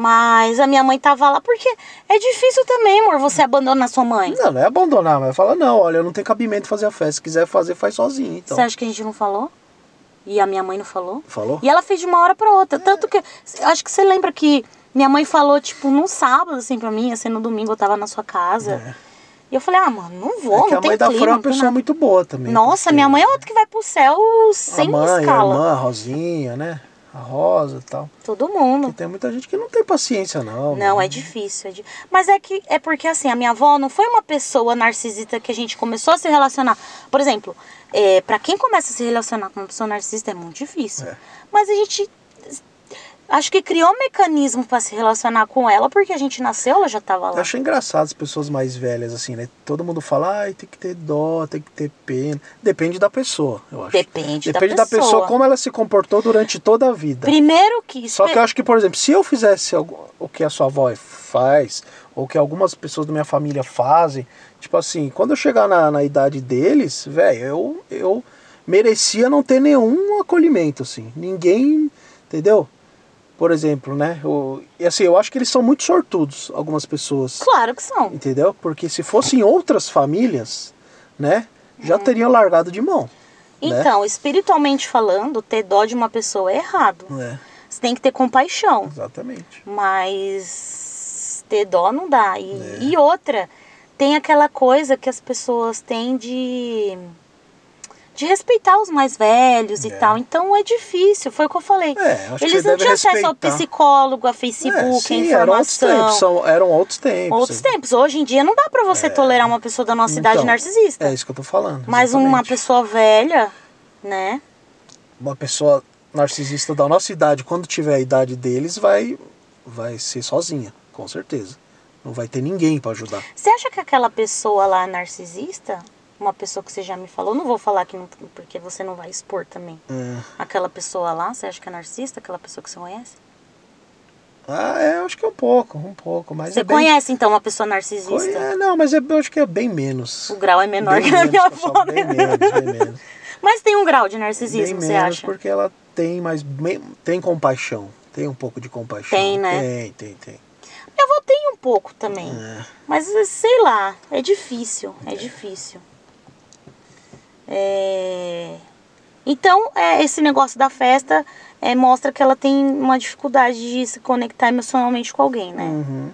Mas a minha mãe tava lá porque é difícil também, amor, você abandonar sua mãe. Não, não é abandonar, mas fala, não, olha, eu não tenho cabimento fazer a festa. Se quiser fazer, faz sozinho, então. Você acha que a gente não falou? E a minha mãe não falou? Falou? E ela fez de uma hora pra outra. Tanto que. Acho que você lembra que minha mãe falou, tipo, num sábado, assim, pra mim, assim, no domingo eu tava na sua casa. É. E eu falei, ah, mano, não vou, É que não a tem mãe da. Fran é uma tem pessoa nada. muito boa também. Nossa, minha mãe é outra que vai pro céu sem A mãe, escala. a irmã, a Rosinha, né? A Rosa e tal. Todo mundo. Tem muita gente que não tem paciência, não. Não, mano. é difícil. É di- Mas é que é porque assim, a minha avó não foi uma pessoa narcisista que a gente começou a se relacionar. Por exemplo, é, para quem começa a se relacionar com uma pessoa narcisista é muito difícil. É. Mas a gente acho que criou um mecanismo para se relacionar com ela porque a gente nasceu, ela já tava Eu lá. acho engraçado as pessoas mais velhas, assim, né? Todo mundo fala, ai, tem que ter dó, tem que ter pena. Depende da pessoa, eu acho. Depende, Depende da da pessoa. pessoa, como ela se comportou durante toda a vida. Primeiro que Só que eu acho que, por exemplo, se eu fizesse o que a sua avó faz, ou que algumas pessoas da minha família fazem, tipo assim, quando eu chegar na, na idade deles, velho, eu, eu merecia não ter nenhum acolhimento, assim. Ninguém, entendeu? Por exemplo, né? Eu, e assim, eu acho que eles são muito sortudos, algumas pessoas. claro que são. Entendeu? Porque se fossem outras famílias, né? Já Uhum. teriam largado de mão. né? Então, espiritualmente falando, ter dó de uma pessoa é errado. É, Você tem que ter compaixão. exatamente. Mas ter dó não dá. E, É. e outra, tem aquela coisa que as pessoas têm de. De respeitar os mais velhos e É. tal. Então é difícil, foi o que eu falei. É, Eles não tinham acesso ao respeitar. psicólogo, a Facebook, É, a sim, eram outros informação. tempos. São, eram outros tempos. Outros tempos. Hoje em dia não dá pra você tolerar uma pessoa da nossa idade Então, narcisista. É isso que eu tô falando. Mas uma exatamente. pessoa velha, né? Uma pessoa narcisista da nossa idade, quando tiver a idade deles, vai, vai ser sozinha, com certeza. Não vai ter ninguém pra ajudar. Você acha que aquela pessoa lá narcisista, uma pessoa que você já me falou, não vou falar aqui não- porque você não vai expor também. É. Aquela pessoa lá, você acha que é narcisista? Aquela pessoa que você conhece? Ah, é, eu acho que é um pouco, um pouco. Mas Você é bem... conhece então uma pessoa narcisista? Conhe- é, não, mas é, eu acho que é bem menos. O grau é menor Bem que a minha que avó, Bem né? menos, bem menos. [LAUGHS] Mas tem um grau de Bem narcisismo, você menos acha? porque ela tem mais tem compaixão, tem um pouco de compaixão. Tem, né? Tem, tem, tem. Minha avó tem um pouco também. É. Mas sei lá, é difícil, é difícil. É... Então, é, esse negócio da festa é, mostra que ela tem uma dificuldade de se conectar emocionalmente com alguém, né? Uhum.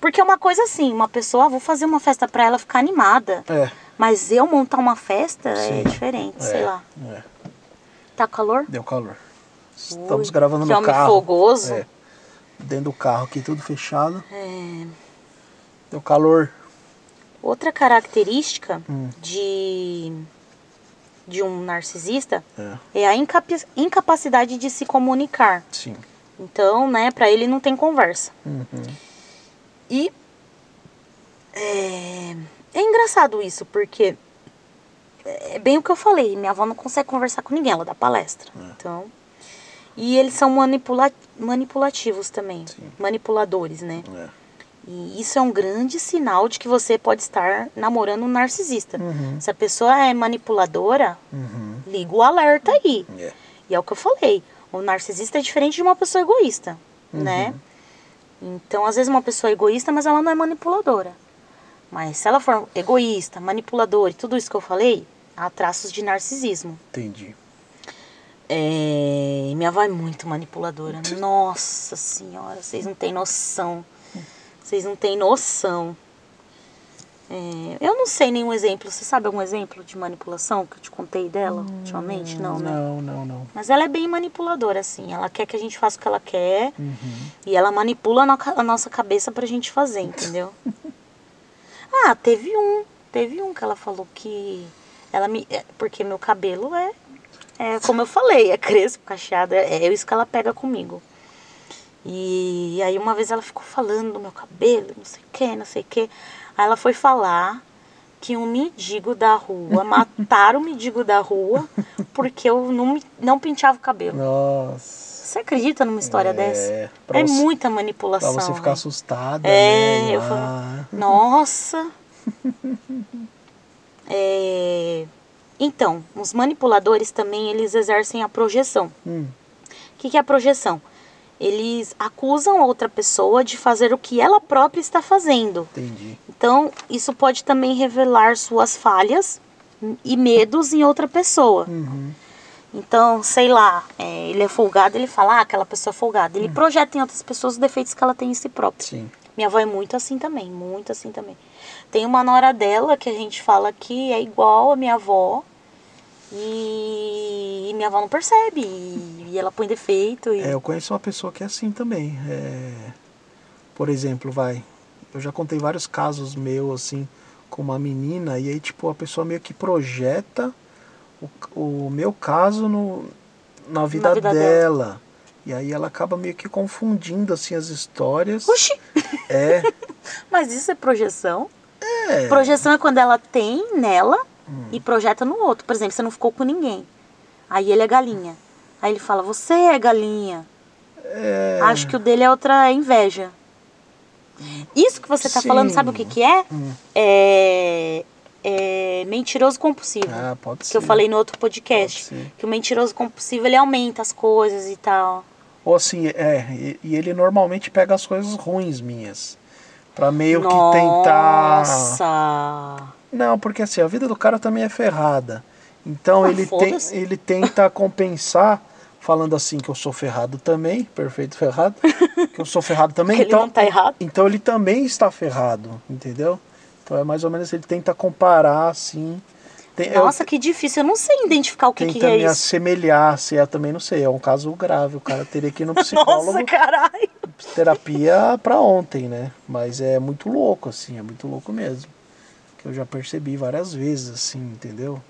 Porque é uma coisa assim, uma pessoa, ah, vou fazer uma festa pra ela ficar animada. É. Mas eu montar uma festa Sim. é diferente, sei é, lá. é. Tá calor? Deu calor. Estamos Ui, gravando no carro. fogoso. É. Dentro do carro aqui, tudo fechado. É. Deu calor. Outra característica Hum. de, de um narcisista É. é a incapacidade de se comunicar. Sim. Então, né, pra ele não tem conversa. Uhum. E é, é engraçado isso, porque é bem o que eu falei, minha avó não consegue conversar com ninguém, ela dá palestra. É. Então, e eles são manipula manipulativos também, Sim. manipuladores, né? É. E isso é um grande sinal de que você pode estar namorando um narcisista. Uhum. Se a pessoa é manipuladora, Uhum. liga o alerta aí. É. E é o que eu falei. O narcisista é diferente de uma pessoa egoísta, Uhum. né? Então, às vezes uma pessoa é egoísta, mas ela não é manipuladora. Mas se ela for egoísta, manipuladora e tudo isso que eu falei, há traços de narcisismo. Entendi. É, minha avó é muito manipuladora. Nossa senhora, vocês não têm noção. Vocês não têm noção. É, eu não sei nenhum exemplo. Você sabe algum exemplo de manipulação que eu te contei dela ultimamente? Não, né? Não, não, não. Mas ela é bem manipuladora, assim. Ela quer que a gente faça o que ela quer. Uhum. E ela manipula a nossa cabeça pra gente fazer, entendeu? [LAUGHS] ah, teve um. Teve um que ela falou que. Ela me. é, Porque meu cabelo é. É como eu falei, é crespo, cacheado. É, é isso que ela pega comigo. E aí uma vez ela ficou falando do meu cabelo, não sei o que, não sei o que. Aí ela foi falar que um mendigo da rua, [LAUGHS] mataram o mendigo da rua porque eu não, não penteava o cabelo. Nossa. Você acredita numa história É, dessa? pra É você- muita Pra manipulação. você ficar né? assustada, É, né? eu falo, nossa. [LAUGHS] É, Então, os manipuladores também eles exercem a projeção. hum, O que, que é a projeção? Eles acusam outra pessoa de fazer o que ela própria está fazendo. entendi. Então, isso pode também revelar suas falhas e medos em outra pessoa. Uhum. Então, sei lá, é, ele é folgado, ele fala, ah, aquela pessoa é folgada. Ele projeta em outras pessoas os defeitos que ela tem em si própria. Sim. Minha avó é muito assim também, muito assim também. Tem uma nora dela que a gente fala que é igual a minha avó. E, e minha avó não percebe. E, e ela põe defeito. E... É, eu conheço uma pessoa que é assim também. É, por exemplo, vai. Eu já contei vários casos meus, assim, com uma menina, e aí, tipo, a pessoa meio que projeta o, o meu caso no, na vida, vida dela. E aí ela acaba meio que confundindo, assim, as histórias. Oxi! É, [LAUGHS] Mas isso é projeção? é. Hum. Projeção é quando ela tem nela e projeta no outro. Por exemplo, você não ficou com ninguém. Aí ele é galinha. Aí ele fala, você é galinha. é Acho que o dele é outra inveja. Isso que você tá Sim. falando, sabe o que que é? Hum. É, é mentiroso compulsivo. Ah, pode que ser. eu falei no outro podcast. Que o mentiroso compulsivo, ele aumenta as coisas e tal. Ou assim, é, e, e ele normalmente pega as coisas ruins minhas. Pra meio que tentar. Nossa! Não, porque assim, a vida do cara também é ferrada. Então Ah, ele, foda-se. ele tenta compensar, falando assim que eu sou ferrado também, perfeito ferrado, [LAUGHS] que eu sou ferrado também. Ele então, não tá errado. então ele também está ferrado, entendeu? Então é mais ou menos ele tenta comparar assim. Tem, eu- Nossa, que difícil. Eu não sei identificar o que, que tenta é me isso. assemelhar, se eu também não sei, é um caso grave, o cara teria que ir no [LAUGHS] psicólogo, Nossa, caralho. terapia pra ontem, né? Mas é muito louco, assim, é muito louco mesmo. Que eu já percebi várias vezes, assim, entendeu?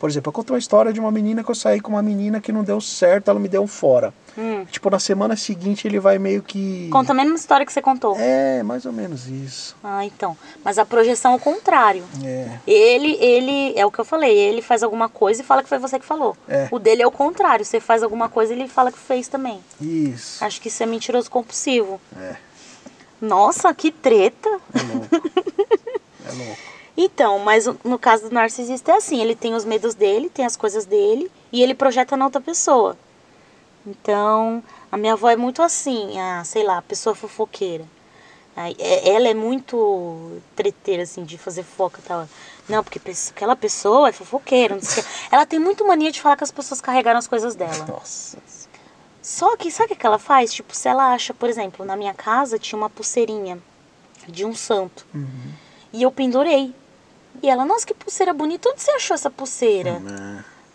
Por exemplo, eu contei uma história de uma menina que eu saí com uma menina que não deu certo, ela me deu um fora. Hum. Tipo, na semana seguinte ele vai meio que. Conta a mesma história que você contou. É, mais ou menos isso. Ah, então. Mas a projeção é o contrário. É. Ele, ele, é o que eu falei, ele faz alguma coisa e fala que foi você que falou. É. O dele é o contrário, você faz alguma coisa e ele fala que fez também. Isso. Acho que isso é mentiroso compulsivo. É. Nossa, que treta. É louco. [LAUGHS] é louco. Então, mas no caso do narcisista é assim, ele tem os medos dele, tem as coisas dele e ele projeta na outra pessoa. Então, a minha avó é muito assim, a, sei lá, a pessoa fofoqueira. É- ela é muito treteira, assim, de fazer fofoca e tal. Não, porque aquela pessoa é fofoqueira, não sei. Ela tem muito mania de falar que as pessoas carregaram as coisas dela. Nossa. Só que, sabe o que ela faz? Tipo, se ela acha, por exemplo, na minha casa tinha uma pulseirinha de um santo. E eu pendurei. E ela, nossa, que pulseira bonita. Onde você achou essa pulseira?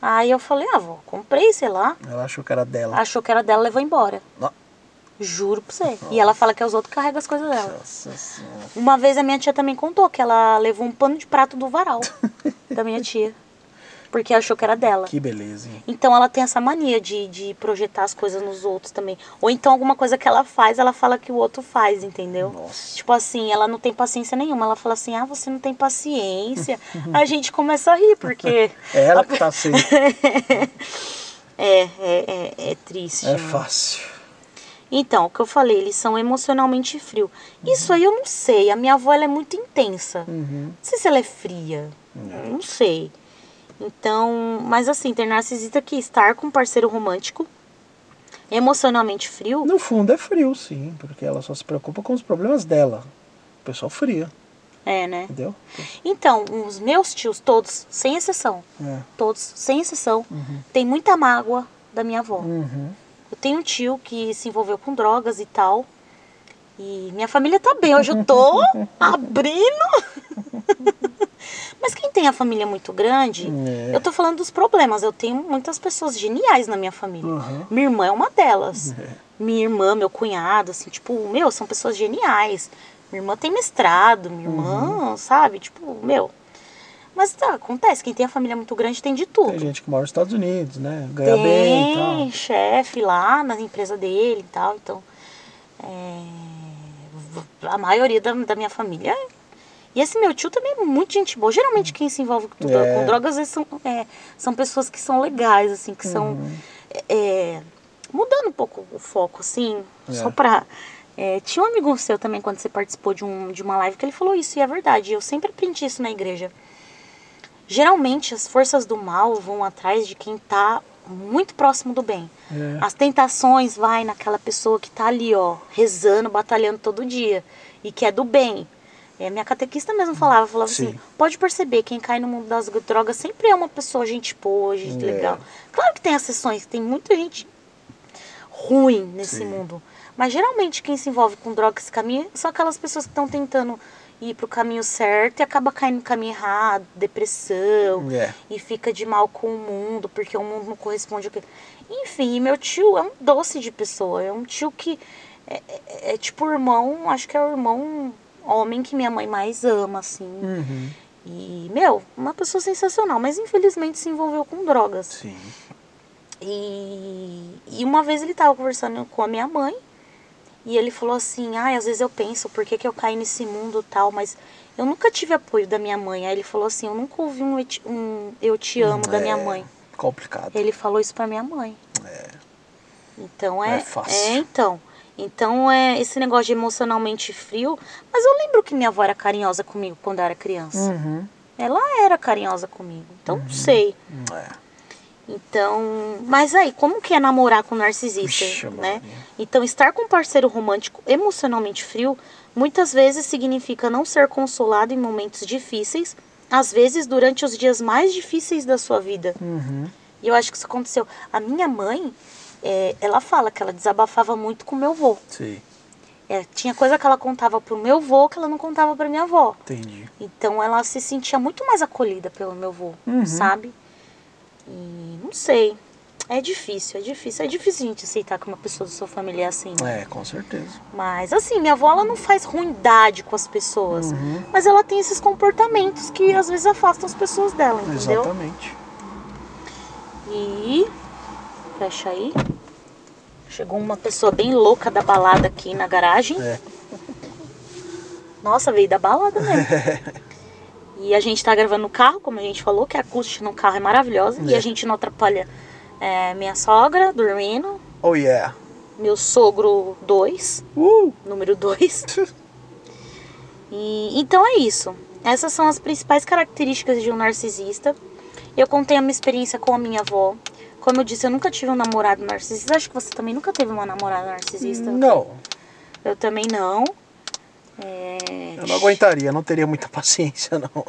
Ah, Aí eu falei, ah, vó, comprei, sei lá. Ela achou que era dela. Achou que era dela, levou embora. Nó- Juro pra você. E ela fala que é os outros que carregam as coisas dela. Nossa senhora. Uma vez a minha tia também contou que ela levou um pano de prato do varal [LAUGHS] da minha tia. Porque achou que era dela. Que beleza, hein? Então ela tem essa mania de, de projetar as coisas nos outros também. Ou então alguma coisa que ela faz, ela fala que o outro faz, entendeu? Nossa. Tipo assim, ela não tem paciência nenhuma. Ela fala assim, ah, você não tem paciência. a [LAUGHS] gente começa a rir, porque. É [LAUGHS] ela que tá [LAUGHS] sem. É, é, é, é triste. É né? fácil. Então, o que eu falei, eles são emocionalmente frios. Isso aí eu não sei. A minha avó ela é muito intensa. Uhum. Não sei se ela é fria. Não sei. Então, mas assim, ter narcisista que estar com um parceiro romântico, emocionalmente frio, No fundo é frio, sim, porque ela só se preocupa com os problemas dela. O pessoal fria, é, né? entendeu? Então, os meus tios, todos, sem exceção, É. todos, sem exceção, tem muita mágoa da minha avó. Uhum. Eu tenho um tio que se envolveu com drogas e tal. E minha família tá bem. Hoje eu tô [LAUGHS] abrindo. [LAUGHS] Mas quem tem a família muito grande, É. eu tô falando dos problemas. Eu tenho muitas pessoas geniais na minha família. Uhum. Minha irmã é uma delas. É. Minha irmã, meu cunhado, assim, tipo, meu, são pessoas geniais. Minha irmã tem mestrado, minha irmã, Uhum. sabe? Tipo, meu. Mas tá, acontece, quem tem a família muito grande tem de tudo. Tem gente que mora nos Estados Unidos, né? Ganha bem e tal. Tem chefe lá na empresa dele e tal, então. A maioria da, da minha família. E esse meu tio também é muito gente boa. Geralmente quem se envolve com, É. com drogas às vezes são, é, são pessoas que são legais, assim, que são. Uhum. é, mudando um pouco o foco, assim, É. só pra. é, tinha um amigo seu também, quando você participou de, um, de uma live, que ele falou isso, e é verdade. Eu sempre aprendi isso na igreja. Geralmente as forças do mal vão atrás de quem tá muito próximo do bem. É. As tentações vai naquela pessoa que tá ali, ó, rezando, batalhando todo dia e que é do bem. É, minha catequista mesmo falava, falava Sim. assim, pode perceber, quem cai no mundo das drogas sempre é uma pessoa gente boa, gente É. legal. Claro que tem exceções, tem muita gente ruim nesse Sim. mundo. Mas geralmente quem se envolve com drogas esse caminho são aquelas pessoas que estão tentando ir pro caminho certo e acaba caindo no caminho errado, depressão, É. e fica de mal com o mundo, porque o mundo não corresponde ao que. Enfim, meu tio é um doce de pessoa, é um tio que é, é- é tipo o irmão, acho que é o irmão homem que minha mãe mais ama, assim. Uhum. E, meu, uma pessoa sensacional, mas infelizmente se envolveu com drogas. Sim. E, e uma vez ele tava conversando com a minha mãe e ele falou assim: ai, às vezes eu penso por que, que eu caí nesse mundo tal, mas eu nunca tive apoio da minha mãe. Aí ele falou assim: eu nunca ouvi um, eu te- um eu te amo da minha É mãe. Complicado. Ele falou isso pra minha mãe. É. Então é. É fácil. é, então. Então é esse negócio de emocionalmente frio. Mas eu lembro que minha avó era carinhosa comigo quando eu era criança. Uhum. Ela era carinhosa comigo. Então não sei. É. Então, mas aí, como que é namorar com um narcisista, Vixe, né? Então, estar com um parceiro romântico emocionalmente frio muitas vezes significa não ser consolado em momentos difíceis, às vezes durante os dias mais difíceis da sua vida. Uhum. E eu acho que isso aconteceu. A minha mãe, é, ela fala que ela desabafava muito com meu avô. Sim. É, tinha coisa que ela contava pro meu avô que ela não contava pra minha avó. Entendi. Então ela se sentia muito mais acolhida pelo meu avô, Uhum. sabe? E não sei. É difícil, é difícil. É difícil a gente aceitar que uma pessoa da sua família é assim. né? É, com certeza. Mas assim, minha avó ela não faz ruindade com as pessoas. Uhum. Mas ela tem esses comportamentos que às vezes afastam as pessoas dela, entendeu? Exatamente. E. Fecha aí. Chegou uma pessoa bem louca da balada aqui na garagem. É. Nossa, veio da balada mesmo. [LAUGHS] e a gente tá gravando no carro, como a gente falou, que a acústica no carro é maravilhosa. E É. a gente não atrapalha é, minha sogra dormindo, Oh yeah. meu sogro 2, Uh! número 2. E, então é isso. Essas são as principais características de um narcisista. Eu contei a minha experiência com a minha avó. Como eu disse, eu nunca tive um namorado narcisista. Acho que você também nunca teve uma namorada narcisista. Não, Eu também não. É, eu não aguentaria, não teria muita [LAUGHS] paciência, não.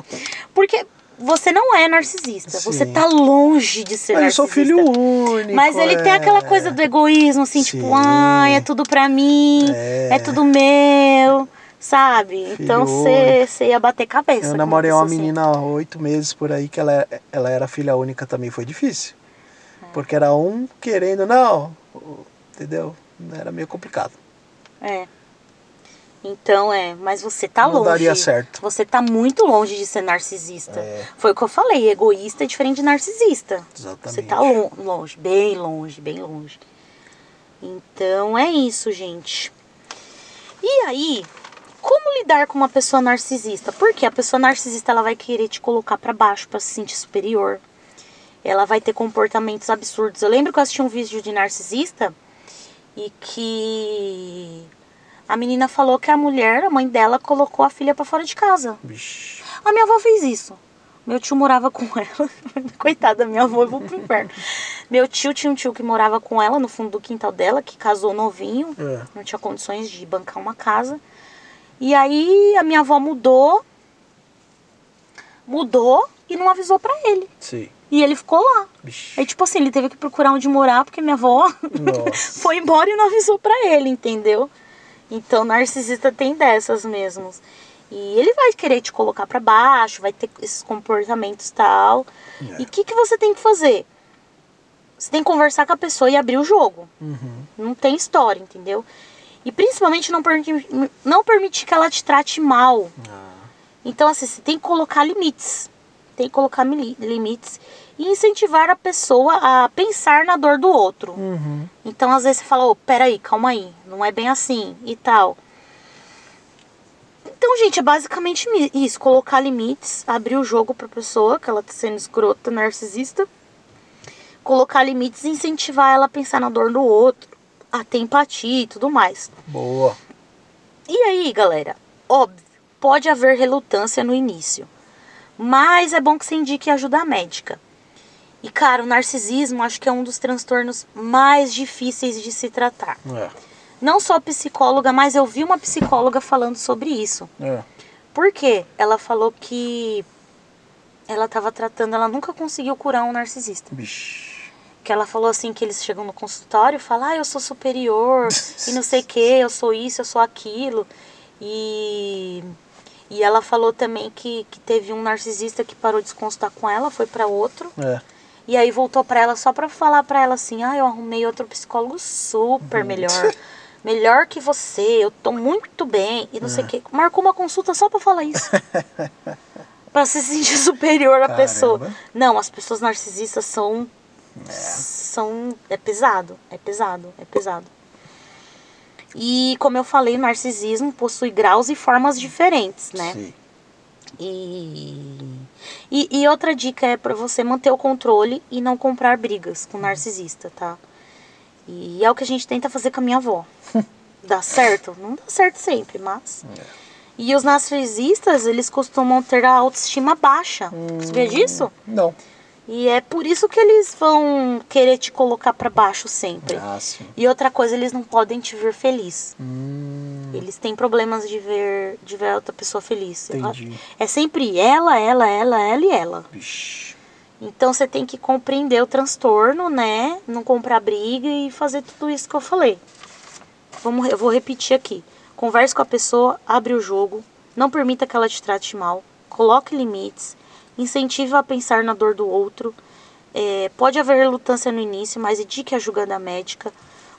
Porque você não é narcisista. Você Sim. tá longe de ser Mas eu sou narcisista. filho único. Mas ele tem é. aquela coisa do egoísmo, assim, tipo, Sim. ai, é tudo pra mim, É. é. tudo meu, sabe? Então Filho você você ia bater cabeça. Eu namorei uma assim. menina há oito meses por aí que ela, ela era filha única também, foi difícil. É. Porque era um querendo, não, entendeu? Era meio complicado. É. Então é, mas você tá Não longe. daria certo. Você tá muito longe de ser narcisista. É. Foi o que eu falei, egoísta é diferente de narcisista. Exatamente. Você tá lo- longe, bem longe, bem longe. Então é isso, gente. E aí, como lidar com uma pessoa narcisista? Porque a pessoa narcisista ela vai querer te colocar pra baixo pra se sentir superior. Ela vai ter comportamentos absurdos. Eu lembro que eu assisti um vídeo de narcisista e que a menina falou que a mulher, a mãe dela, colocou a filha pra fora de casa. A minha avó fez isso. Meu tio morava com ela. [LAUGHS] Coitada da minha avó, eu vou pro inferno. Meu tio tinha um tio que morava com ela no fundo do quintal dela, que casou novinho, É. não tinha condições de bancar uma casa. E aí a minha avó mudou, mudou e não avisou pra ele. Sim. E ele ficou lá. Vixe. Aí, tipo assim, ele teve que procurar onde morar, porque minha avó [LAUGHS] foi embora e não avisou pra ele, entendeu? Então, narcisista tem dessas mesmos. E ele vai querer te colocar pra baixo, vai ter esses comportamentos tal. É. E o que, que você tem que fazer? Você tem que conversar com a pessoa e abrir o jogo. Uhum. Não tem história, entendeu? E principalmente não, permitir não permitir que ela te trate mal. Ah, Então, assim, você tem que colocar limites. Tem que colocar limites e incentivar a pessoa a pensar na dor do outro. Uhum. Então, às vezes você fala, ô, peraí, calma aí, não é bem assim e tal. Então, gente, é basicamente isso, colocar limites, abrir o jogo pra pessoa, que ela tá sendo escrota, narcisista. Colocar limites e incentivar ela a pensar na dor do outro, a ter empatia e tudo mais. Boa. E aí, galera, óbvio, pode haver relutância no início. Mas é bom que você indique ajuda médica. E, cara, o narcisismo acho que é um dos transtornos mais difíceis de se tratar. É. Não só psicóloga, mas eu vi uma psicóloga falando sobre isso. É. Por quê? Ela falou que ela estava tratando, ela nunca conseguiu curar um narcisista. Vixe. Que ela falou assim que eles chegam no consultório e falam, ah, eu sou superior, e não sei o que, eu sou isso, eu sou aquilo. E, e ela falou também que, que teve um narcisista que parou de se consultar com ela, foi para outro. É. E aí voltou pra ela só pra falar pra ela assim: "Ah, eu arrumei outro psicólogo super melhor. [LAUGHS] Melhor que você, eu tô muito bem e não sei o quê. Marcou uma consulta só pra falar isso. [LAUGHS] pra se sentir superior à Caramba. pessoa. Não, as pessoas narcisistas são são é pesado, é pesado, é pesado. E como eu falei, o narcisismo possui graus e formas diferentes, né? Sim. E, e, e outra dica é pra você manter o controle e não comprar brigas com narcisista, tá? E é o que a gente tenta fazer com a minha avó. [LAUGHS] Dá certo? Não dá certo sempre, mas. E os narcisistas, eles costumam ter a autoestima baixa. Você vê disso? Não. E é por isso que eles vão querer te colocar pra baixo sempre. Ah, sim. E outra coisa, eles não podem te ver feliz. Hum, Eles têm problemas de ver, de ver a outra pessoa feliz. entendi. É sempre ela, ela, ela, ela e ela. Vixe. Então você tem que compreender o transtorno, né? Não comprar briga e fazer tudo isso que eu falei. Vamos, eu vou repetir aqui. Converse com a pessoa, abre o jogo, não permita que ela te trate mal, coloque limites, incentive a pensar na dor do outro. É, pode haver relutância no início, mas indique a ajuda médica.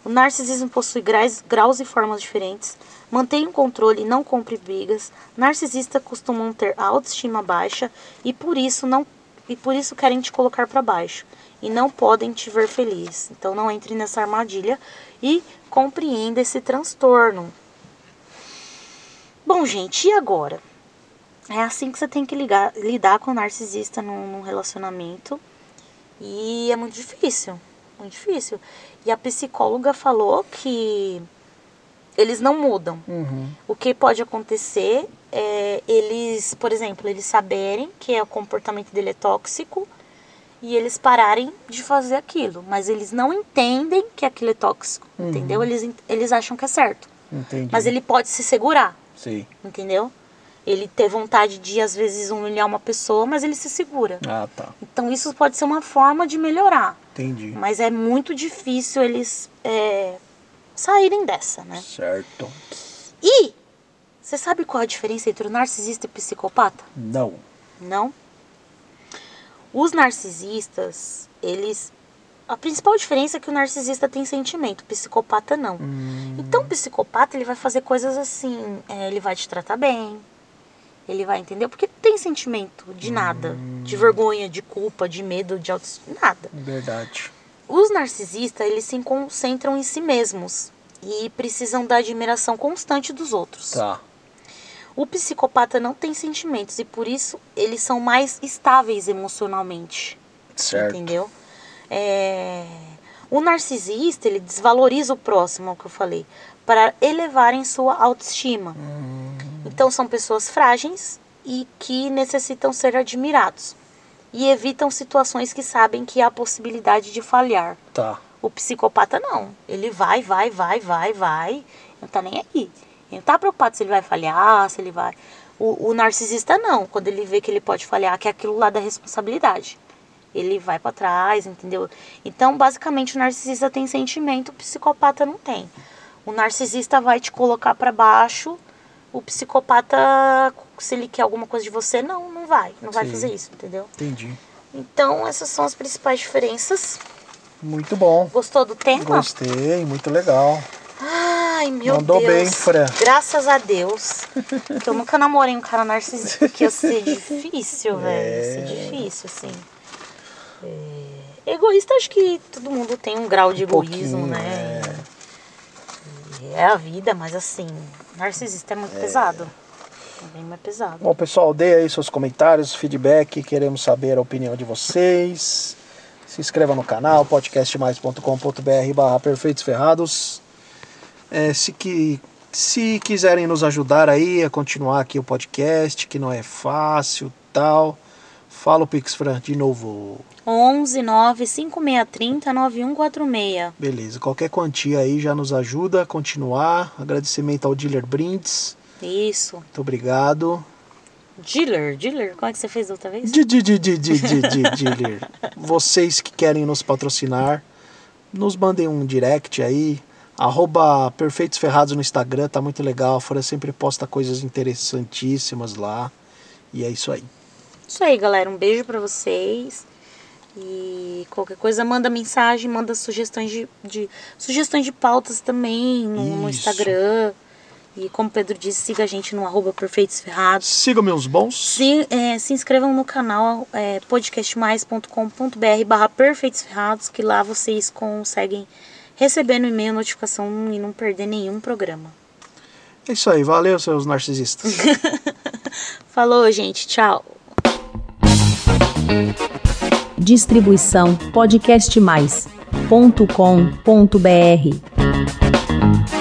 O narcisismo possui graus, graus e formas diferentes. Mantenha o controle e não compre brigas. Narcisistas costumam ter autoestima baixa e por isso não e por isso querem te colocar para baixo e não podem te ver feliz. Então não entre nessa armadilha e compreenda esse transtorno. Bom, gente, e agora? É assim que você tem que ligar, lidar com o narcisista num, num relacionamento. E é muito difícil. Muito difícil. E a psicóloga falou que eles não mudam. Uhum. O que pode acontecer é eles, por exemplo, eles saberem que o comportamento dele é tóxico e eles pararem de fazer aquilo. Mas eles não entendem que aquilo é tóxico, entendeu? Eles, eles acham que é certo. Entendi. Mas ele pode se segurar, Sim. entendeu? Ele ter vontade de, às vezes, humilhar uma pessoa, mas ele se segura. Ah, tá. Então isso pode ser uma forma de melhorar. Entendi. Mas é muito difícil eles é, saírem dessa, né? Certo. E Você sabe qual a diferença entre o narcisista e o psicopata? Não. Não? Os narcisistas, eles. A principal diferença é que o narcisista tem sentimento, o psicopata não. Então, o psicopata ele vai fazer coisas assim: é, ele vai te tratar bem, ele vai entender, porque tem sentimento de nada, de vergonha, de culpa, de medo, de autoestima, nada. Verdade. Os narcisistas, eles se concentram em si mesmos e precisam da admiração constante dos outros. Tá. O psicopata não tem sentimentos e por isso eles são mais estáveis emocionalmente. Certo. Entendeu? É, O narcisista, ele desvaloriza o próximo, é o que eu falei, para elevarem sua autoestima. Então são pessoas frágeis e que necessitam ser admirados. E evitam situações que sabem que há possibilidade de falhar. Tá. O psicopata não. Ele vai, vai, vai, vai, vai. Não tá nem aí. Ele não tá preocupado se ele vai falhar, se ele vai. O, o narcisista não. Quando ele vê que ele pode falhar, que é aquilo lá da responsabilidade. Ele vai pra trás, entendeu? Então, basicamente, o narcisista tem sentimento, o psicopata não tem. O narcisista vai te colocar pra baixo. O psicopata, se ele quer alguma coisa de você, não vai. Não vai Sim. fazer isso, entendeu? Entendi. Então, essas são as principais diferenças. Muito bom. Gostou do tema? Gostei, muito legal. Ai, meu Mandou Deus. bem, Fran. Graças a Deus. [LAUGHS] que eu nunca namorei um cara narcisista, porque ia ser difícil, [LAUGHS] velho. Ia ser difícil, assim. É, Egoísta, acho que todo mundo tem um grau de egoísmo, pouquinho, né? E É a vida, mas assim, narcisista é muito pesado. É bem mais pesado. Bom, pessoal, dê aí seus comentários, feedback, queremos saber a opinião de vocês. Se inscreva no canal, podcastmais.com.br barra Perfeitos Ferrados. É, se, que, se quiserem nos ajudar aí a continuar aqui o podcast, que não é fácil tal, fala o Pixfran de novo. 11 9 5630 9146. Beleza, qualquer quantia aí já nos ajuda a continuar. Agradecimento ao Dealer Brindes. Isso. Muito obrigado. Dealer, dealer, como é que você fez da outra vez? Dealer. Vocês que querem nos patrocinar, nos mandem um direct aí. Arroba Perfeitos Ferrados no Instagram, tá muito legal. A Fora sempre posta coisas interessantíssimas lá. E é isso aí. Isso aí, galera. Um beijo pra vocês. E qualquer coisa, manda mensagem, manda sugestões de, de- sugestões de pautas também no, no. Instagram. E como o Pedro disse, siga a gente no arroba Perfeitos Ferrados. Sigam meus bons. Se, é, se inscrevam no canal é, podcastmais.com.br barra Perfeitos Ferrados, que lá vocês conseguem receber no e-mail notificação e não perder nenhum programa. É isso aí. Valeu, seus narcisistas. [LAUGHS] Falou, gente. Tchau. Distribuição podcastmais.com.br